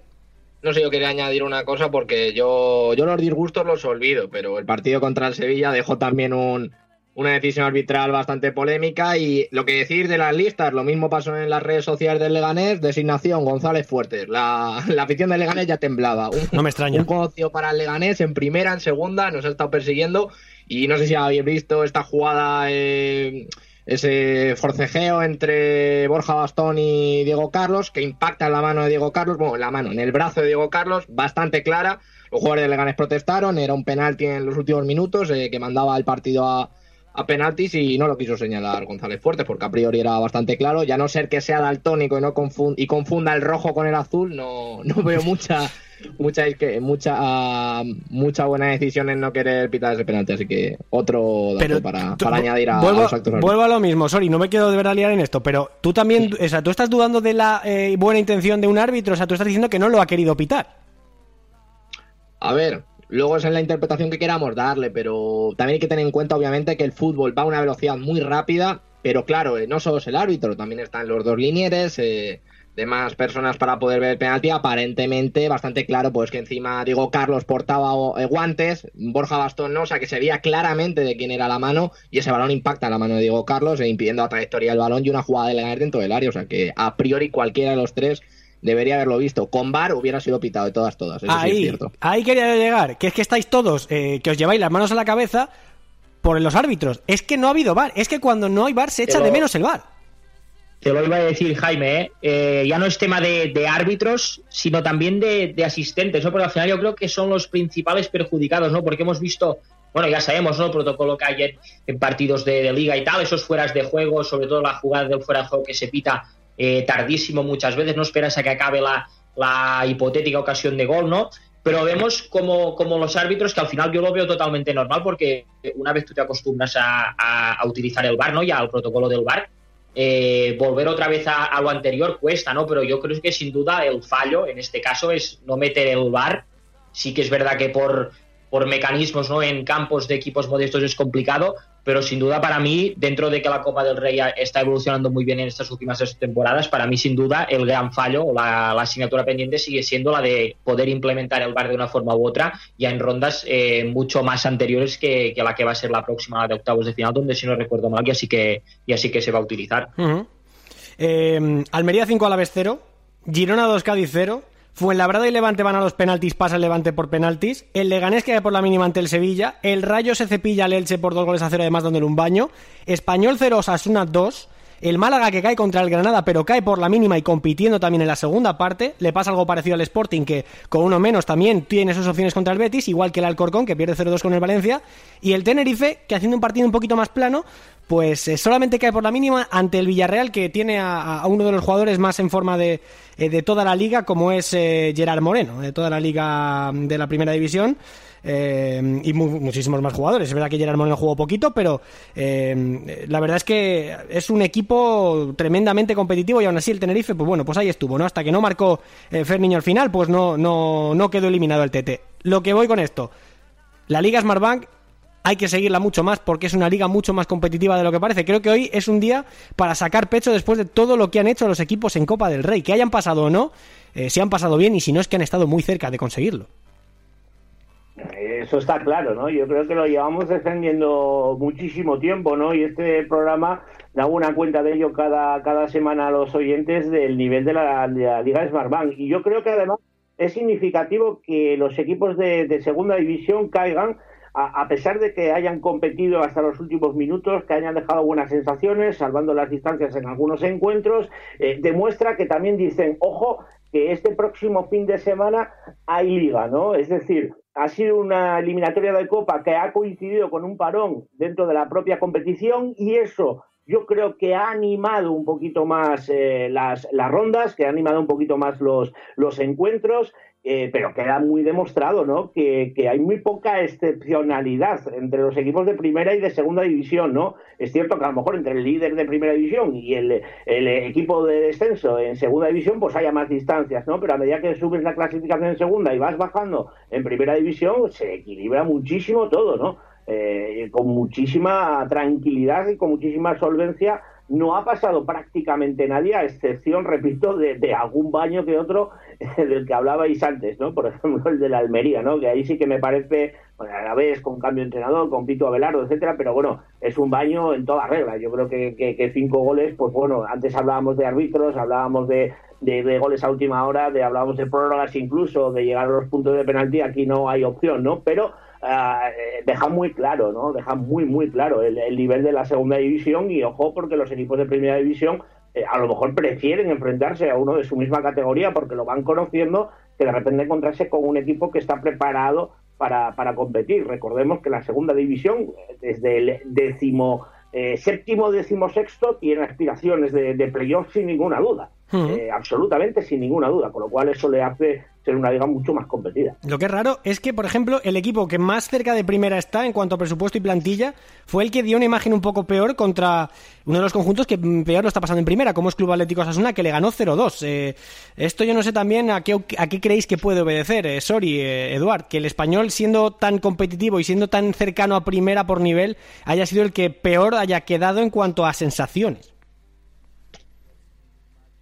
no sé, yo quería añadir una cosa porque yo, yo los disgustos los olvido, pero el partido contra el Sevilla dejó también un, una decisión arbitral bastante polémica y lo que decir de las listas, lo mismo pasó en las redes sociales del Leganés, designación González Fuertes, la, la afición del Leganés ya temblaba. Un, no me extraña. Un cocio para el Leganés en primera, en segunda, nos ha estado persiguiendo y no sé si habéis visto esta jugada, eh, ese forcejeo entre Borja Bastón y Diego Carlos que impacta en la mano de Diego Carlos, bueno, en la mano, en el brazo de Diego Carlos, bastante clara. Los jugadores del Leganés protestaron, era un penalti en los últimos minutos eh, que mandaba el partido a a penaltis y no lo quiso señalar González Fuertes porque a priori era bastante claro, ya no ser que sea daltónico y no confunda, y confunda el rojo con el azul, no, no veo mucha mucha mucha mucha buena decisión en no querer pitar ese penalti, así que otro dato pero, para, para añadir a, vuelvo, a los actores. Vuelvo a lo mismo, sorry, no me quiero de verdad liar en esto, pero tú también, sí. o sea, tú estás dudando de la eh, buena intención de un árbitro, o sea, tú estás diciendo que no lo ha querido pitar. A ver, Luego es en la interpretación que queramos darle, pero también hay que tener en cuenta, obviamente, que el fútbol va a una velocidad muy rápida, pero claro, eh, no solo es el árbitro, también están los dos linieres, eh, de más personas para poder ver el penalti. Aparentemente, bastante claro, pues que encima, digo, Carlos portaba eh, guantes, Borja Bastón no, o sea que se veía claramente de quién era la mano y ese balón impacta en la mano de Diego Carlos, eh, impidiendo la trayectoria del balón y una jugada de Leganés dentro del área, o sea que a priori cualquiera de los tres debería haberlo visto. Con VAR hubiera sido pitado de todas, todas. Eso ahí, sí es cierto. ahí quería llegar, que es que estáis todos, eh, que os lleváis las manos a la cabeza por los árbitros. Es que no ha habido VAR, es que cuando no hay VAR se echa Pero... de menos el VAR. Te lo iba a decir, Jaime, ¿eh? Eh, ya no es tema de, de árbitros, sino también de, de, asistentes, ¿no? Porque al final yo creo que son los principales perjudicados, ¿no? Porque hemos visto, bueno, ya sabemos, ¿no? El protocolo que hay en, en partidos de, de, liga y tal, esos fueras de juego, sobre todo la jugada del fuera de juego que se pita eh, tardísimo muchas veces, no esperas a que acabe la, la hipotética ocasión de gol, ¿no? Pero vemos como, como, los árbitros, que al final yo lo veo totalmente normal, porque una vez tú te acostumbras a, a, utilizar el VAR, ¿no? Ya al protocolo del VAR, eh, volver otra vez a, a, lo anterior cuesta, ¿no? Pero yo creo que sin duda el fallo en este caso es no meter el VAR. Sí que es verdad que por, por mecanismos ¿no? en campos de equipos modestos es complicado, pero sin duda para mí, dentro de que la Copa del Rey está evolucionando muy bien en estas últimas temporadas, para mí sin duda el gran fallo o la, la, asignatura pendiente sigue siendo la de poder implementar el VAR de una forma u otra ya en rondas eh, mucho más anteriores que, que, la que va a ser la próxima de octavos de final, donde si no recuerdo mal ya sí que, ya sí que se va a utilizar. Eh, Almería 5 a la vez 0, Girona 2 Cádiz 0, Fuenlabrada y Levante van a los penaltis, pasa el Levante por penaltis. El Leganés queda por la mínima ante el Sevilla. El Rayo se cepilla al Elche por dos goles a cero, además dándole un baño. Español 0, Osasuna 2. El Málaga que cae contra el Granada, pero cae por la mínima y compitiendo también en la segunda parte. Le pasa algo parecido al Sporting, que con uno menos también tiene sus opciones contra el Betis, igual que el Alcorcón, que pierde 0-2 con el Valencia. Y el Tenerife, que haciendo un partido un poquito más plano, pues eh, solamente cae por la mínima ante el Villarreal, que tiene a, a uno de los jugadores más en forma de, eh, de toda la liga, como es eh, Gerard Moreno, de toda la liga de la primera división. Eh, y mu muchísimos más jugadores. Es verdad que Gerard Moreno jugó poquito, pero eh, la verdad es que es un equipo tremendamente competitivo y aún así el Tenerife, pues bueno, pues ahí estuvo, ¿no? Hasta que no marcó eh, Ferniño al final, pues no, no, no quedó eliminado el TT. Lo que voy con esto, la Liga Smartbank hay que seguirla mucho más porque es una liga mucho más competitiva de lo que parece. Creo que hoy es un día para sacar pecho después de todo lo que han hecho los equipos en Copa del Rey. Que hayan pasado o no, eh, si han pasado bien y si no es que han estado muy cerca de conseguirlo. Eso está claro, ¿no? Yo creo que lo llevamos defendiendo muchísimo tiempo, ¿no? Y este programa da una cuenta de ello cada, cada semana a los oyentes del nivel de la, de la Liga. Y yo creo que además es significativo que los equipos de, de segunda división caigan a, a, pesar de que hayan competido hasta los últimos minutos, que hayan dejado buenas sensaciones, salvando las distancias en algunos encuentros, eh, demuestra que también dicen, ojo, que este próximo fin de semana hay liga, ¿no? Es decir, ha sido una eliminatoria de Copa que ha coincidido con un parón dentro de la propia competición y eso yo creo que ha animado un poquito más eh, las, las, rondas, que ha animado un poquito más los, los encuentros, eh, pero queda muy demostrado ¿no? Que, que, hay muy poca excepcionalidad entre los equipos de primera y de segunda división. ¿no? Es cierto que a lo mejor entre el líder de primera división y el, el equipo de descenso en segunda división pues haya más distancias, ¿no? pero a medida que subes la clasificación en segunda y vas bajando en primera división, se equilibra muchísimo todo. ¿no? Eh, con muchísima tranquilidad y con muchísima solvencia. No ha pasado prácticamente nadie, a excepción, repito, de, algún baño que otro del que hablabais antes, ¿no? Por ejemplo, el de la Almería, ¿no? Que ahí sí que me parece, bueno, a la vez con cambio de entrenador, con Pito Abelardo, etcétera, pero bueno, es un baño en toda regla. Yo creo que, que, que cinco goles, pues bueno, antes hablábamos de árbitros, hablábamos de, de, de, goles a última hora, de hablábamos de prórrogas incluso, de llegar a los puntos de penalti, aquí no hay opción, ¿no? Pero uh, deja muy claro, ¿no? Deja muy, muy claro el, el, nivel de la segunda división y ojo porque los equipos de primera división eh, a lo mejor prefieren enfrentarse a uno de su misma categoría porque lo van conociendo que de repente encontrarse con un equipo que está preparado para, para competir. Recordemos que la segunda división, desde el décimo eh, séptimo, décimo sexto, tiene aspiraciones de, de playoff sin ninguna duda. Uh -huh. eh, absolutamente sin ninguna duda, con lo cual eso le hace ser una liga mucho más competida. Lo que es raro es que, por ejemplo, el equipo que más cerca de primera está en cuanto a presupuesto y plantilla fue el que dio una imagen un poco peor contra uno de los conjuntos que peor lo está pasando en primera, como es Club Atlético Osasuna, que le ganó 0-2. Eh, esto yo no sé también a qué, a qué creéis que puede obedecer, eh, sorry, eh, Eduard, que el español siendo tan competitivo y siendo tan cercano a primera por nivel haya sido el que peor haya quedado en cuanto a sensaciones.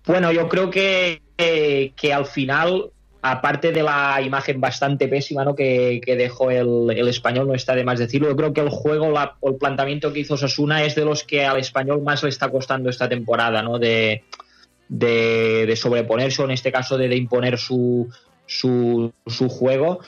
Bueno, yo creo que, que, que al final aparte de la imagen bastante pésima ¿no? que, dejó el, español, no está de más decirlo, yo creo que el juego, la, el planteamiento que hizo Sosuna es de los que al español más le está costando esta temporada, ¿no? de, sobreponerse o en este caso de, imponer su, juego.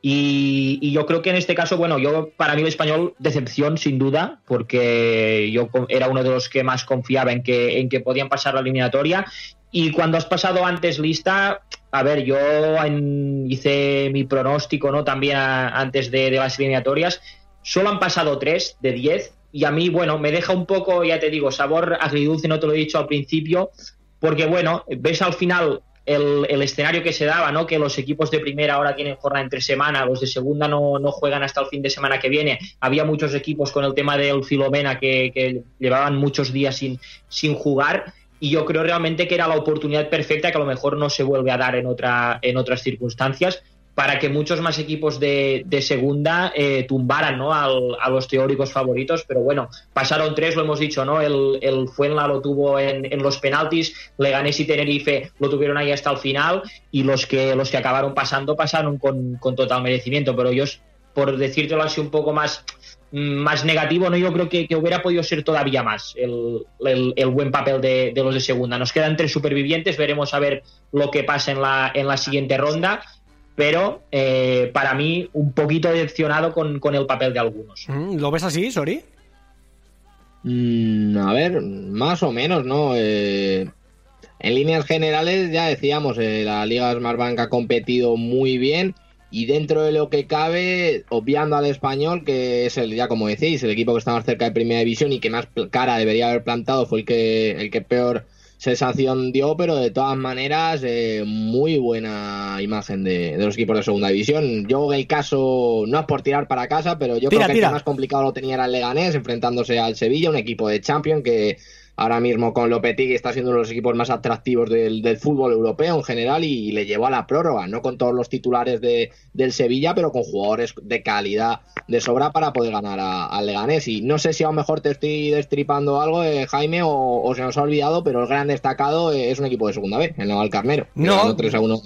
Y, y, yo creo que en este caso, bueno, yo para mí el español decepción sin duda, porque yo era uno de los que más confiaba en que, en que podían pasar la eliminatoria. Y cuando has pasado antes lista, a ver, yo en, hice mi pronóstico, ¿no? También antes de, las eliminatorias. Solo han pasado tres de diez. Y a mí, bueno, me deja un poco, ya te digo, sabor agridulce, no te lo he dicho al principio, porque, bueno, ves al final el, el, escenario que se daba, ¿no? Que los equipos de primera ahora tienen jornada entre semana, los de segunda no, no juegan hasta el fin de semana que viene. Había muchos equipos con el tema del Filomena que, que llevaban muchos días sin, sin jugar. Y yo creo realmente que era la oportunidad perfecta que a lo mejor no se vuelve a dar en, otra, en otras circunstancias para que muchos más equipos de, de segunda eh, tumbaran ¿no? A los teóricos favoritos, pero bueno, pasaron tres, lo hemos dicho, ¿no? El, el Fuenla lo tuvo en, en, los penaltis, Leganés y Tenerife lo tuvieron ahí hasta el final, y los que, los que acabaron pasando, pasaron con, con total merecimiento, pero yo por decírtelo así un poco más, más negativo, ¿no? Yo creo que, que hubiera podido ser todavía más el, el- el buen papel de, de los de segunda. Nos quedan tres supervivientes, veremos a ver lo que pasa en la, en la siguiente ronda, pero eh, para mí un poquito decepcionado con, con el papel de algunos. Mm, ¿Lo ves así, Sori? Mm, a ver, más o menos, ¿no? Eh, en líneas generales, ya decíamos, eh, la Liga Smartbank ha competido muy bien y dentro de lo que cabe, obviando al español, que es el, ya como decís, el equipo que está más cerca de Primera División y que más cara debería haber plantado, fue el que, el que peor sensación dio, pero de todas maneras, eh, muy buena imagen de, de los equipos de Segunda División. Yo el caso, no es por tirar para casa, pero yo Tira, creo que tira. el que más complicado lo tenía era el Leganés, enfrentándose al Sevilla, un equipo de Champions que ahora mismo con Lopetegui está siendo uno de los equipos más atractivos del, del fútbol europeo en general y, le llevó a la prórroga, no con todos los titulares de, del Sevilla, pero con jugadores de calidad de sobra para poder ganar a- al Leganés. Y no sé si a lo mejor te estoy destripando algo, eh, Jaime, o, o se nos ha olvidado, pero el gran destacado es un equipo de segunda vez, el Naval Carnero. No. ganó 3 a 1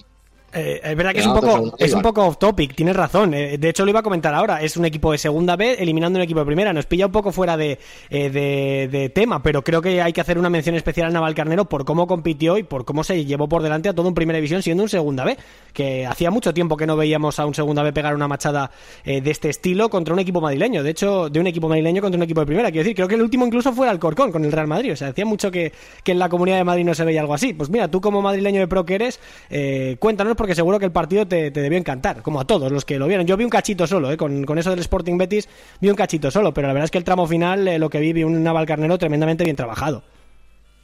Eh, es verdad que es un, poco, es un poco off topic, tienes razón. Eh, de hecho, lo iba a comentar ahora. Es un equipo de segunda B eliminando un equipo de primera. Nos pilla un poco fuera de, eh, de, de tema, pero creo que hay que hacer una mención especial a Naval Carnero por cómo compitió y por cómo se llevó por delante a todo un primera división siendo un segunda B. Que hacía mucho tiempo que no veíamos a un segunda B pegar una machada eh, de este estilo contra un equipo madrileño. De hecho, de un equipo madrileño contra un equipo de primera. Quiero decir, creo que el último incluso fue el Alcorcón con el Real Madrid. O sea, hacía mucho que, que en la comunidad de Madrid no se veía algo así. Pues mira, tú como madrileño de pro que eres, eh, cuéntanos porque seguro que el partido te, debió encantar, como a todos los que lo vieron. Yo vi un cachito solo, eh, con, con eso del Sporting Betis, vi un cachito solo, pero la verdad es que el tramo final, eh, lo que vi, vi un Naval Carnero tremendamente bien trabajado.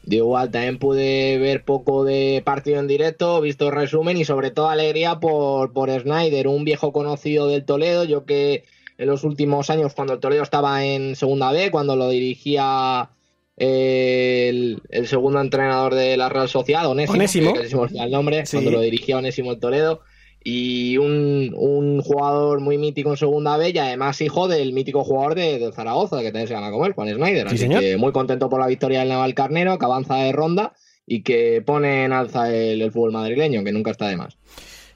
Igual también pude ver poco de partido en directo, visto resumen y sobre todo alegría por, por Snyder, un viejo conocido del Toledo. Yo que en los últimos años, cuando el Toledo estaba en Segunda B, cuando lo dirigía el, el segundo entrenador de la Real Sociedad, Onésimo, Onésimo. que el nombre, Sí. cuando lo dirigía Onésimo el Toledo. Y un, un jugador muy mítico en Segunda B y además hijo del mítico jugador de, de Zaragoza, que también se llama como él, Juan Snyder. Sí, Así señor. que muy contento por la victoria del Naval Carnero, que avanza de ronda y que pone en alza el, el fútbol madrileño, que nunca está de más.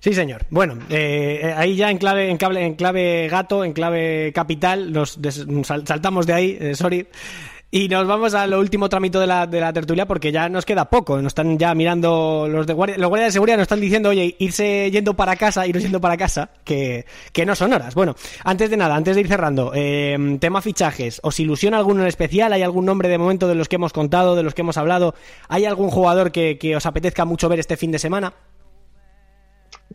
Sí, señor. Bueno, eh, ahí ya en clave, en, clave, en clave gato, en clave capital, nos saltamos de ahí, eh, sorry. Y nos vamos a lo último trámite de la, de la tertulia porque ya nos queda poco. Nos están ya mirando los de guardia, los guardias de seguridad nos están diciendo, oye, irse yendo para casa, iros yendo para casa, que, que no son horas. Bueno, antes de nada, antes de ir cerrando, eh, tema fichajes. ¿Os ilusiona alguno en especial? ¿Hay algún nombre de momento de los que hemos contado, de los que hemos hablado? ¿Hay algún jugador que, que os apetezca mucho ver este fin de semana?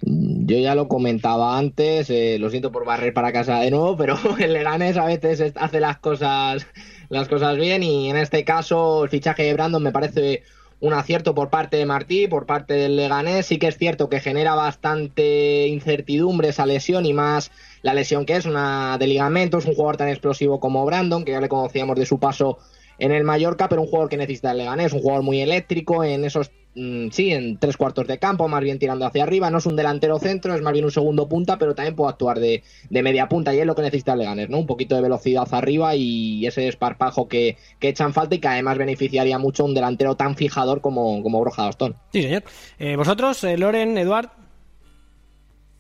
Yo ya lo comentaba antes, eh, lo siento por barrer para casa de nuevo, pero el Leganés a veces es- hace las cosas, las cosas bien y en este caso el fichaje de Brandon me parece un acierto por parte de Martí, por parte del Leganés. Sí que es cierto que genera bastante incertidumbre esa lesión y más la lesión que es una de ligamento. Es un jugador tan explosivo como Brandon, que ya le conocíamos de su paso en el Mallorca, pero un jugador que necesita el Leganés, un jugador muy eléctrico en esos, mm, sí, en tres cuartos de campo, más bien tirando hacia arriba. No es un delantero centro, es más bien un segundo punta, pero también puede actuar de, de media punta y es lo que necesita el Leganés, ¿no? Un poquito de velocidad arriba y ese esparpajo que, que echan falta y que además beneficiaría mucho a un delantero tan fijador como, como Borja Bastón. Sí, señor. Eh, ¿Vosotros, eh, Loren, Eduard?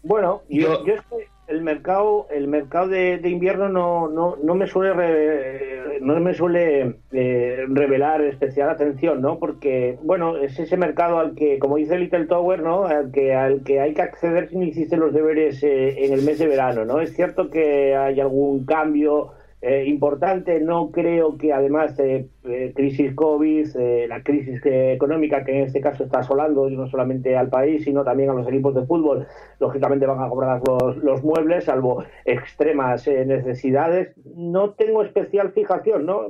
Bueno, yo, Yo- yo es que el mercado, el mercado de, de invierno no, no, no me suele re- no me suele eh, revelar especial atención, ¿no? Porque bueno, es ese mercado al que, como dice Little Tower, ¿no? Al que al que hay que acceder si no hiciste los deberes eh, en el mes de verano, ¿no? Es cierto que hay algún cambio eh, importante. No creo que además de eh, crisis COVID, eh, la crisis eh, económica que en este caso está asolando no solamente al país, sino también a los equipos de fútbol, lógicamente van a cobrar los, muebles, salvo extremas eh, necesidades. No tengo especial fijación, ¿no?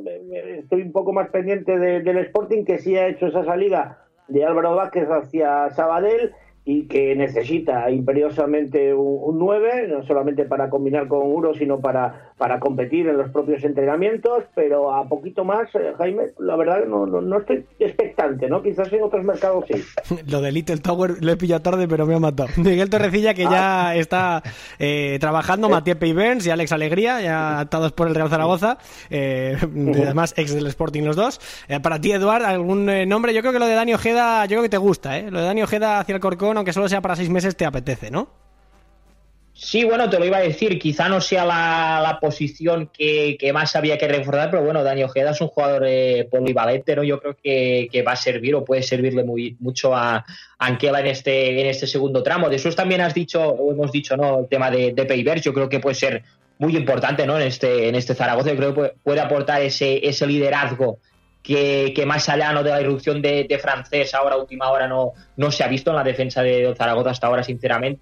Estoy un poco más pendiente de- del Sporting que sí ha hecho esa salida de Álvaro Vázquez hacia Sabadell y que necesita imperiosamente un, un 9, no solamente para combinar con Uro, sino para, para competir en los propios entrenamientos, pero a poquito más, eh, Jaime, la verdad no, no, no estoy expectante, ¿no? Quizás en otros mercados sí. Lo de Little Tower lo he pillado tarde, pero me ha matado. Miguel Torrecilla, que ya está eh, trabajando, Matías Burns y Alex Alegría, ya atados por el Real Zaragoza, eh, además ex del Sporting los dos. Eh, para ti, Eduard, ¿algún eh, nombre? Yo creo que lo de Dani Ojeda, yo creo que te gusta, ¿eh? Lo de Dani Ojeda hacia el Corcón, aunque solo sea para seis meses, te apetece, ¿no? Sí, bueno, te lo iba a decir, quizá no sea la, la posición que, que, más había que reforzar, pero bueno, Dani Ojeda es un jugador eh, polivalente, ¿no? Yo creo que, que, va a servir o puede servirle muy, mucho a, Anquela en este, en este segundo tramo. De eso también has dicho, o hemos dicho, ¿no? El tema de, de yo creo que puede ser muy importante, ¿no? En este, en este Zaragoza, yo creo que puede, puede aportar ese, ese liderazgo que, que, más allá ¿no? de la irrupción de, de, francés ahora última hora no, no se ha visto en la defensa de Zaragoza hasta ahora sinceramente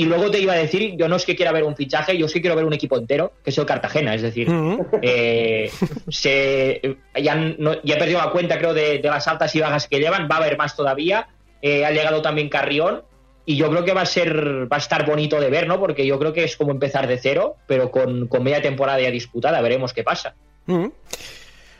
y luego te iba a decir, yo no es que quiera ver un fichaje, yo sí quiero ver un equipo entero, que es el Cartagena. Es decir, uh -huh. eh, se, ya, no, ya, he perdido la cuenta, creo, de, de, las altas y bajas que llevan. Va a haber más todavía. Eh, ha llegado también Carrión. Y yo creo que va a ser va a estar bonito de ver, ¿no? Porque yo creo que es como empezar de cero, pero con, con media temporada ya disputada. Veremos qué pasa. Uh -huh.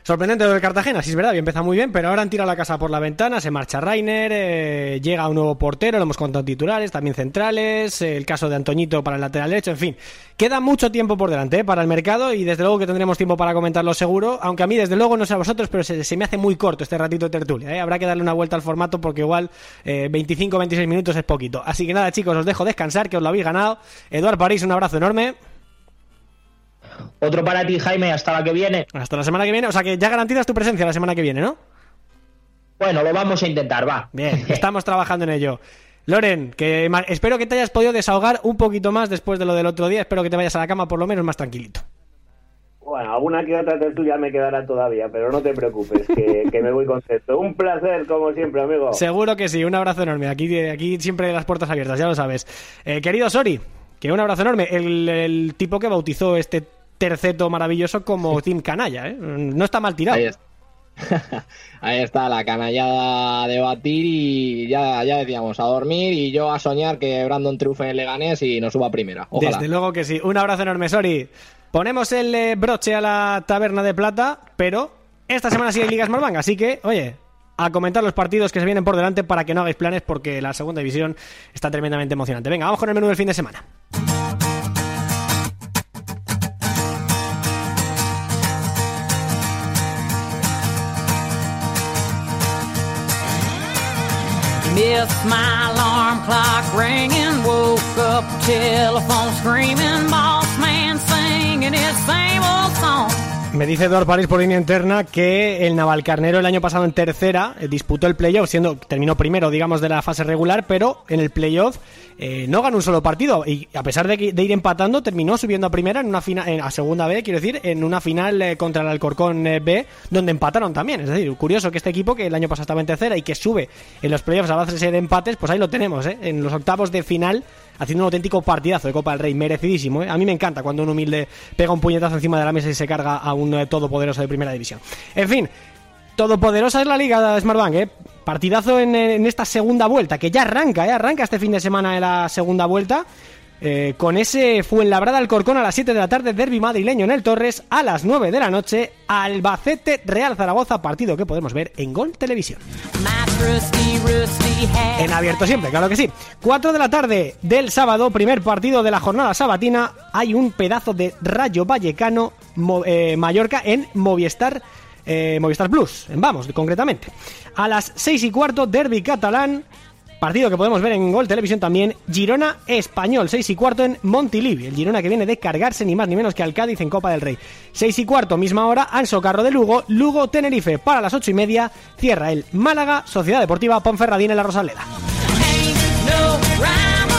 Sorprendente lo del Cartagena, sí es verdad, empieza muy bien, pero ahora han tirado la casa por la ventana, se marcha Rainer, eh, llega un nuevo portero, lo hemos contado titulares, también centrales, eh, el caso de Antoñito para el lateral derecho, en fin, queda mucho tiempo por delante eh, para el mercado y desde luego que tendremos tiempo para comentarlo seguro, aunque a mí desde luego no sé a vosotros, pero se, se me hace muy corto este ratito de tertulia, habrá que darle una vuelta al formato porque igual 25-26 minutos es poquito. Así que nada chicos, os dejo descansar, que os lo habéis ganado. Eduard París, un abrazo enorme. Otro para ti, Jaime, hasta la que viene. Hasta la semana que viene. O sea que ya garantizas tu presencia la semana que viene, ¿no? Bueno, lo vamos a intentar, va. Bien, estamos trabajando en ello. Loren, que espero que te hayas podido desahogar un poquito más después de lo del otro día. Espero que te vayas a la cama por lo menos más tranquilito. Bueno, alguna que otra tertulia me quedará todavía, pero no te preocupes, que, que, me voy contento. Un placer, como siempre, amigo. Seguro que sí, un abrazo enorme. Aquí, aquí siempre las puertas abiertas, ya lo sabes. Eh, querido Sori, que un abrazo enorme. El, el tipo que bautizó este terceto maravilloso como Team Canalla, ¿eh? No está mal tirado. Ahí está. Ahí está la canallada de batir y ya, ya decíamos, a dormir y yo a soñar que Brandon triunfe en Leganés y nos suba a primera. Ojalá. Desde luego que sí. Un abrazo enorme, Sori. Ponemos el eh, broche a la taberna de plata, pero esta semana sí hay Ligas Malvang, así que, oye, a comentar los partidos que se vienen por delante para que no hagáis planes porque la segunda división está tremendamente emocionante. Venga, vamos con el menú del fin de semana. Missed my alarm clock ringing, woke up, telephone screaming, boss man singing his same old song. Me dice Eduard París por línea interna que el Navalcarnero el año pasado en tercera eh, disputó el playoff, siendo terminó primero, digamos, de la fase regular, pero en el playoff eh, no ganó un solo partido y a pesar de, ir empatando terminó subiendo a primera en una final, en, a segunda B, quiero decir, en una final eh, contra el Alcorcón B, donde empataron también. Es decir, curioso que este equipo que el año pasado estaba en tercera y que sube en los playoffs a base de empates, pues ahí lo tenemos, en los octavos de final haciendo un auténtico partidazo de Copa del Rey, merecidísimo. ¿eh? A mí me encanta cuando un humilde pega un puñetazo encima de la mesa y se carga a un eh, todopoderoso de primera división. En fin, todopoderosa es la liga de Smartbank, ¿eh? Partidazo en, en, esta segunda vuelta, que ya arranca, ¿eh? Arranca este fin de semana de la segunda vuelta. Eh, con ese Fuenlabrada Alcorcón a las 7 de la tarde, Derby madrileño en el Torres, a las 9 de la noche, Albacete Real Zaragoza, partido que podemos ver en Gol Televisión. En abierto siempre, claro que sí. 4 de la tarde del sábado, primer partido de la jornada sabatina, hay un pedazo de Rayo Vallecano eh, Mallorca en Movistar. Eh, Movistar Plus, vamos, concretamente. A las 6 y cuarto, Derby catalán, Partido que podemos ver en Gol Televisión también. Girona Español, 6 y cuarto en Montilivi. El Girona que viene de cargarse ni más ni menos que al Cádiz en Copa del Rey. 6 y cuarto, misma hora, Anso Carro de Lugo. Lugo Tenerife para las 8 y media. Cierra el Málaga, Sociedad Deportiva Ponferradín en la Rosaleda.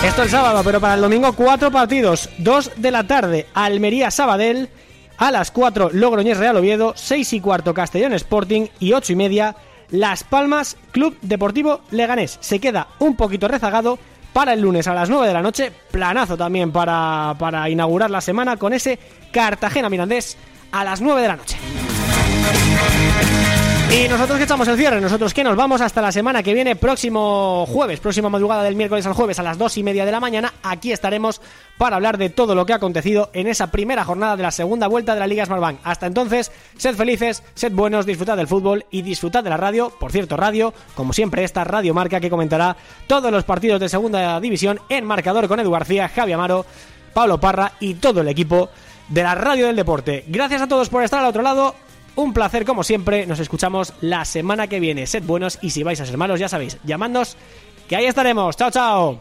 Esto el sábado, pero para el domingo cuatro partidos. 2 de la tarde, Almería Sabadell. A las 4, Logroñés Real Oviedo. 6 y cuarto, Castellón Sporting. Y 8 y media, las Palmas Club Deportivo Leganés. Se queda un poquito rezagado para el lunes a las 9 de la noche. Planazo también para, para inaugurar la semana con ese Cartagena Mirandés a las 9 de la noche. Y nosotros que echamos el cierre, nosotros que nos vamos hasta la semana que viene, próximo jueves, próxima madrugada del miércoles al jueves a las dos y media de la mañana, aquí estaremos para hablar de todo lo que ha acontecido en esa primera jornada de la segunda vuelta de la Liga Smartbank. Hasta entonces, sed felices, sed buenos, disfrutad del fútbol y disfrutad de la radio. Por cierto, radio, como siempre, esta radio marca que comentará todos los partidos de segunda división en marcador con Edu García, Javi Amaro, Pablo Parra y todo el equipo de la radio del deporte. Gracias a todos por estar al otro lado. Un placer como siempre, nos escuchamos la semana que viene. Sed buenos y si vais a ser malos, ya sabéis, llamadnos que ahí estaremos. Chao, chao.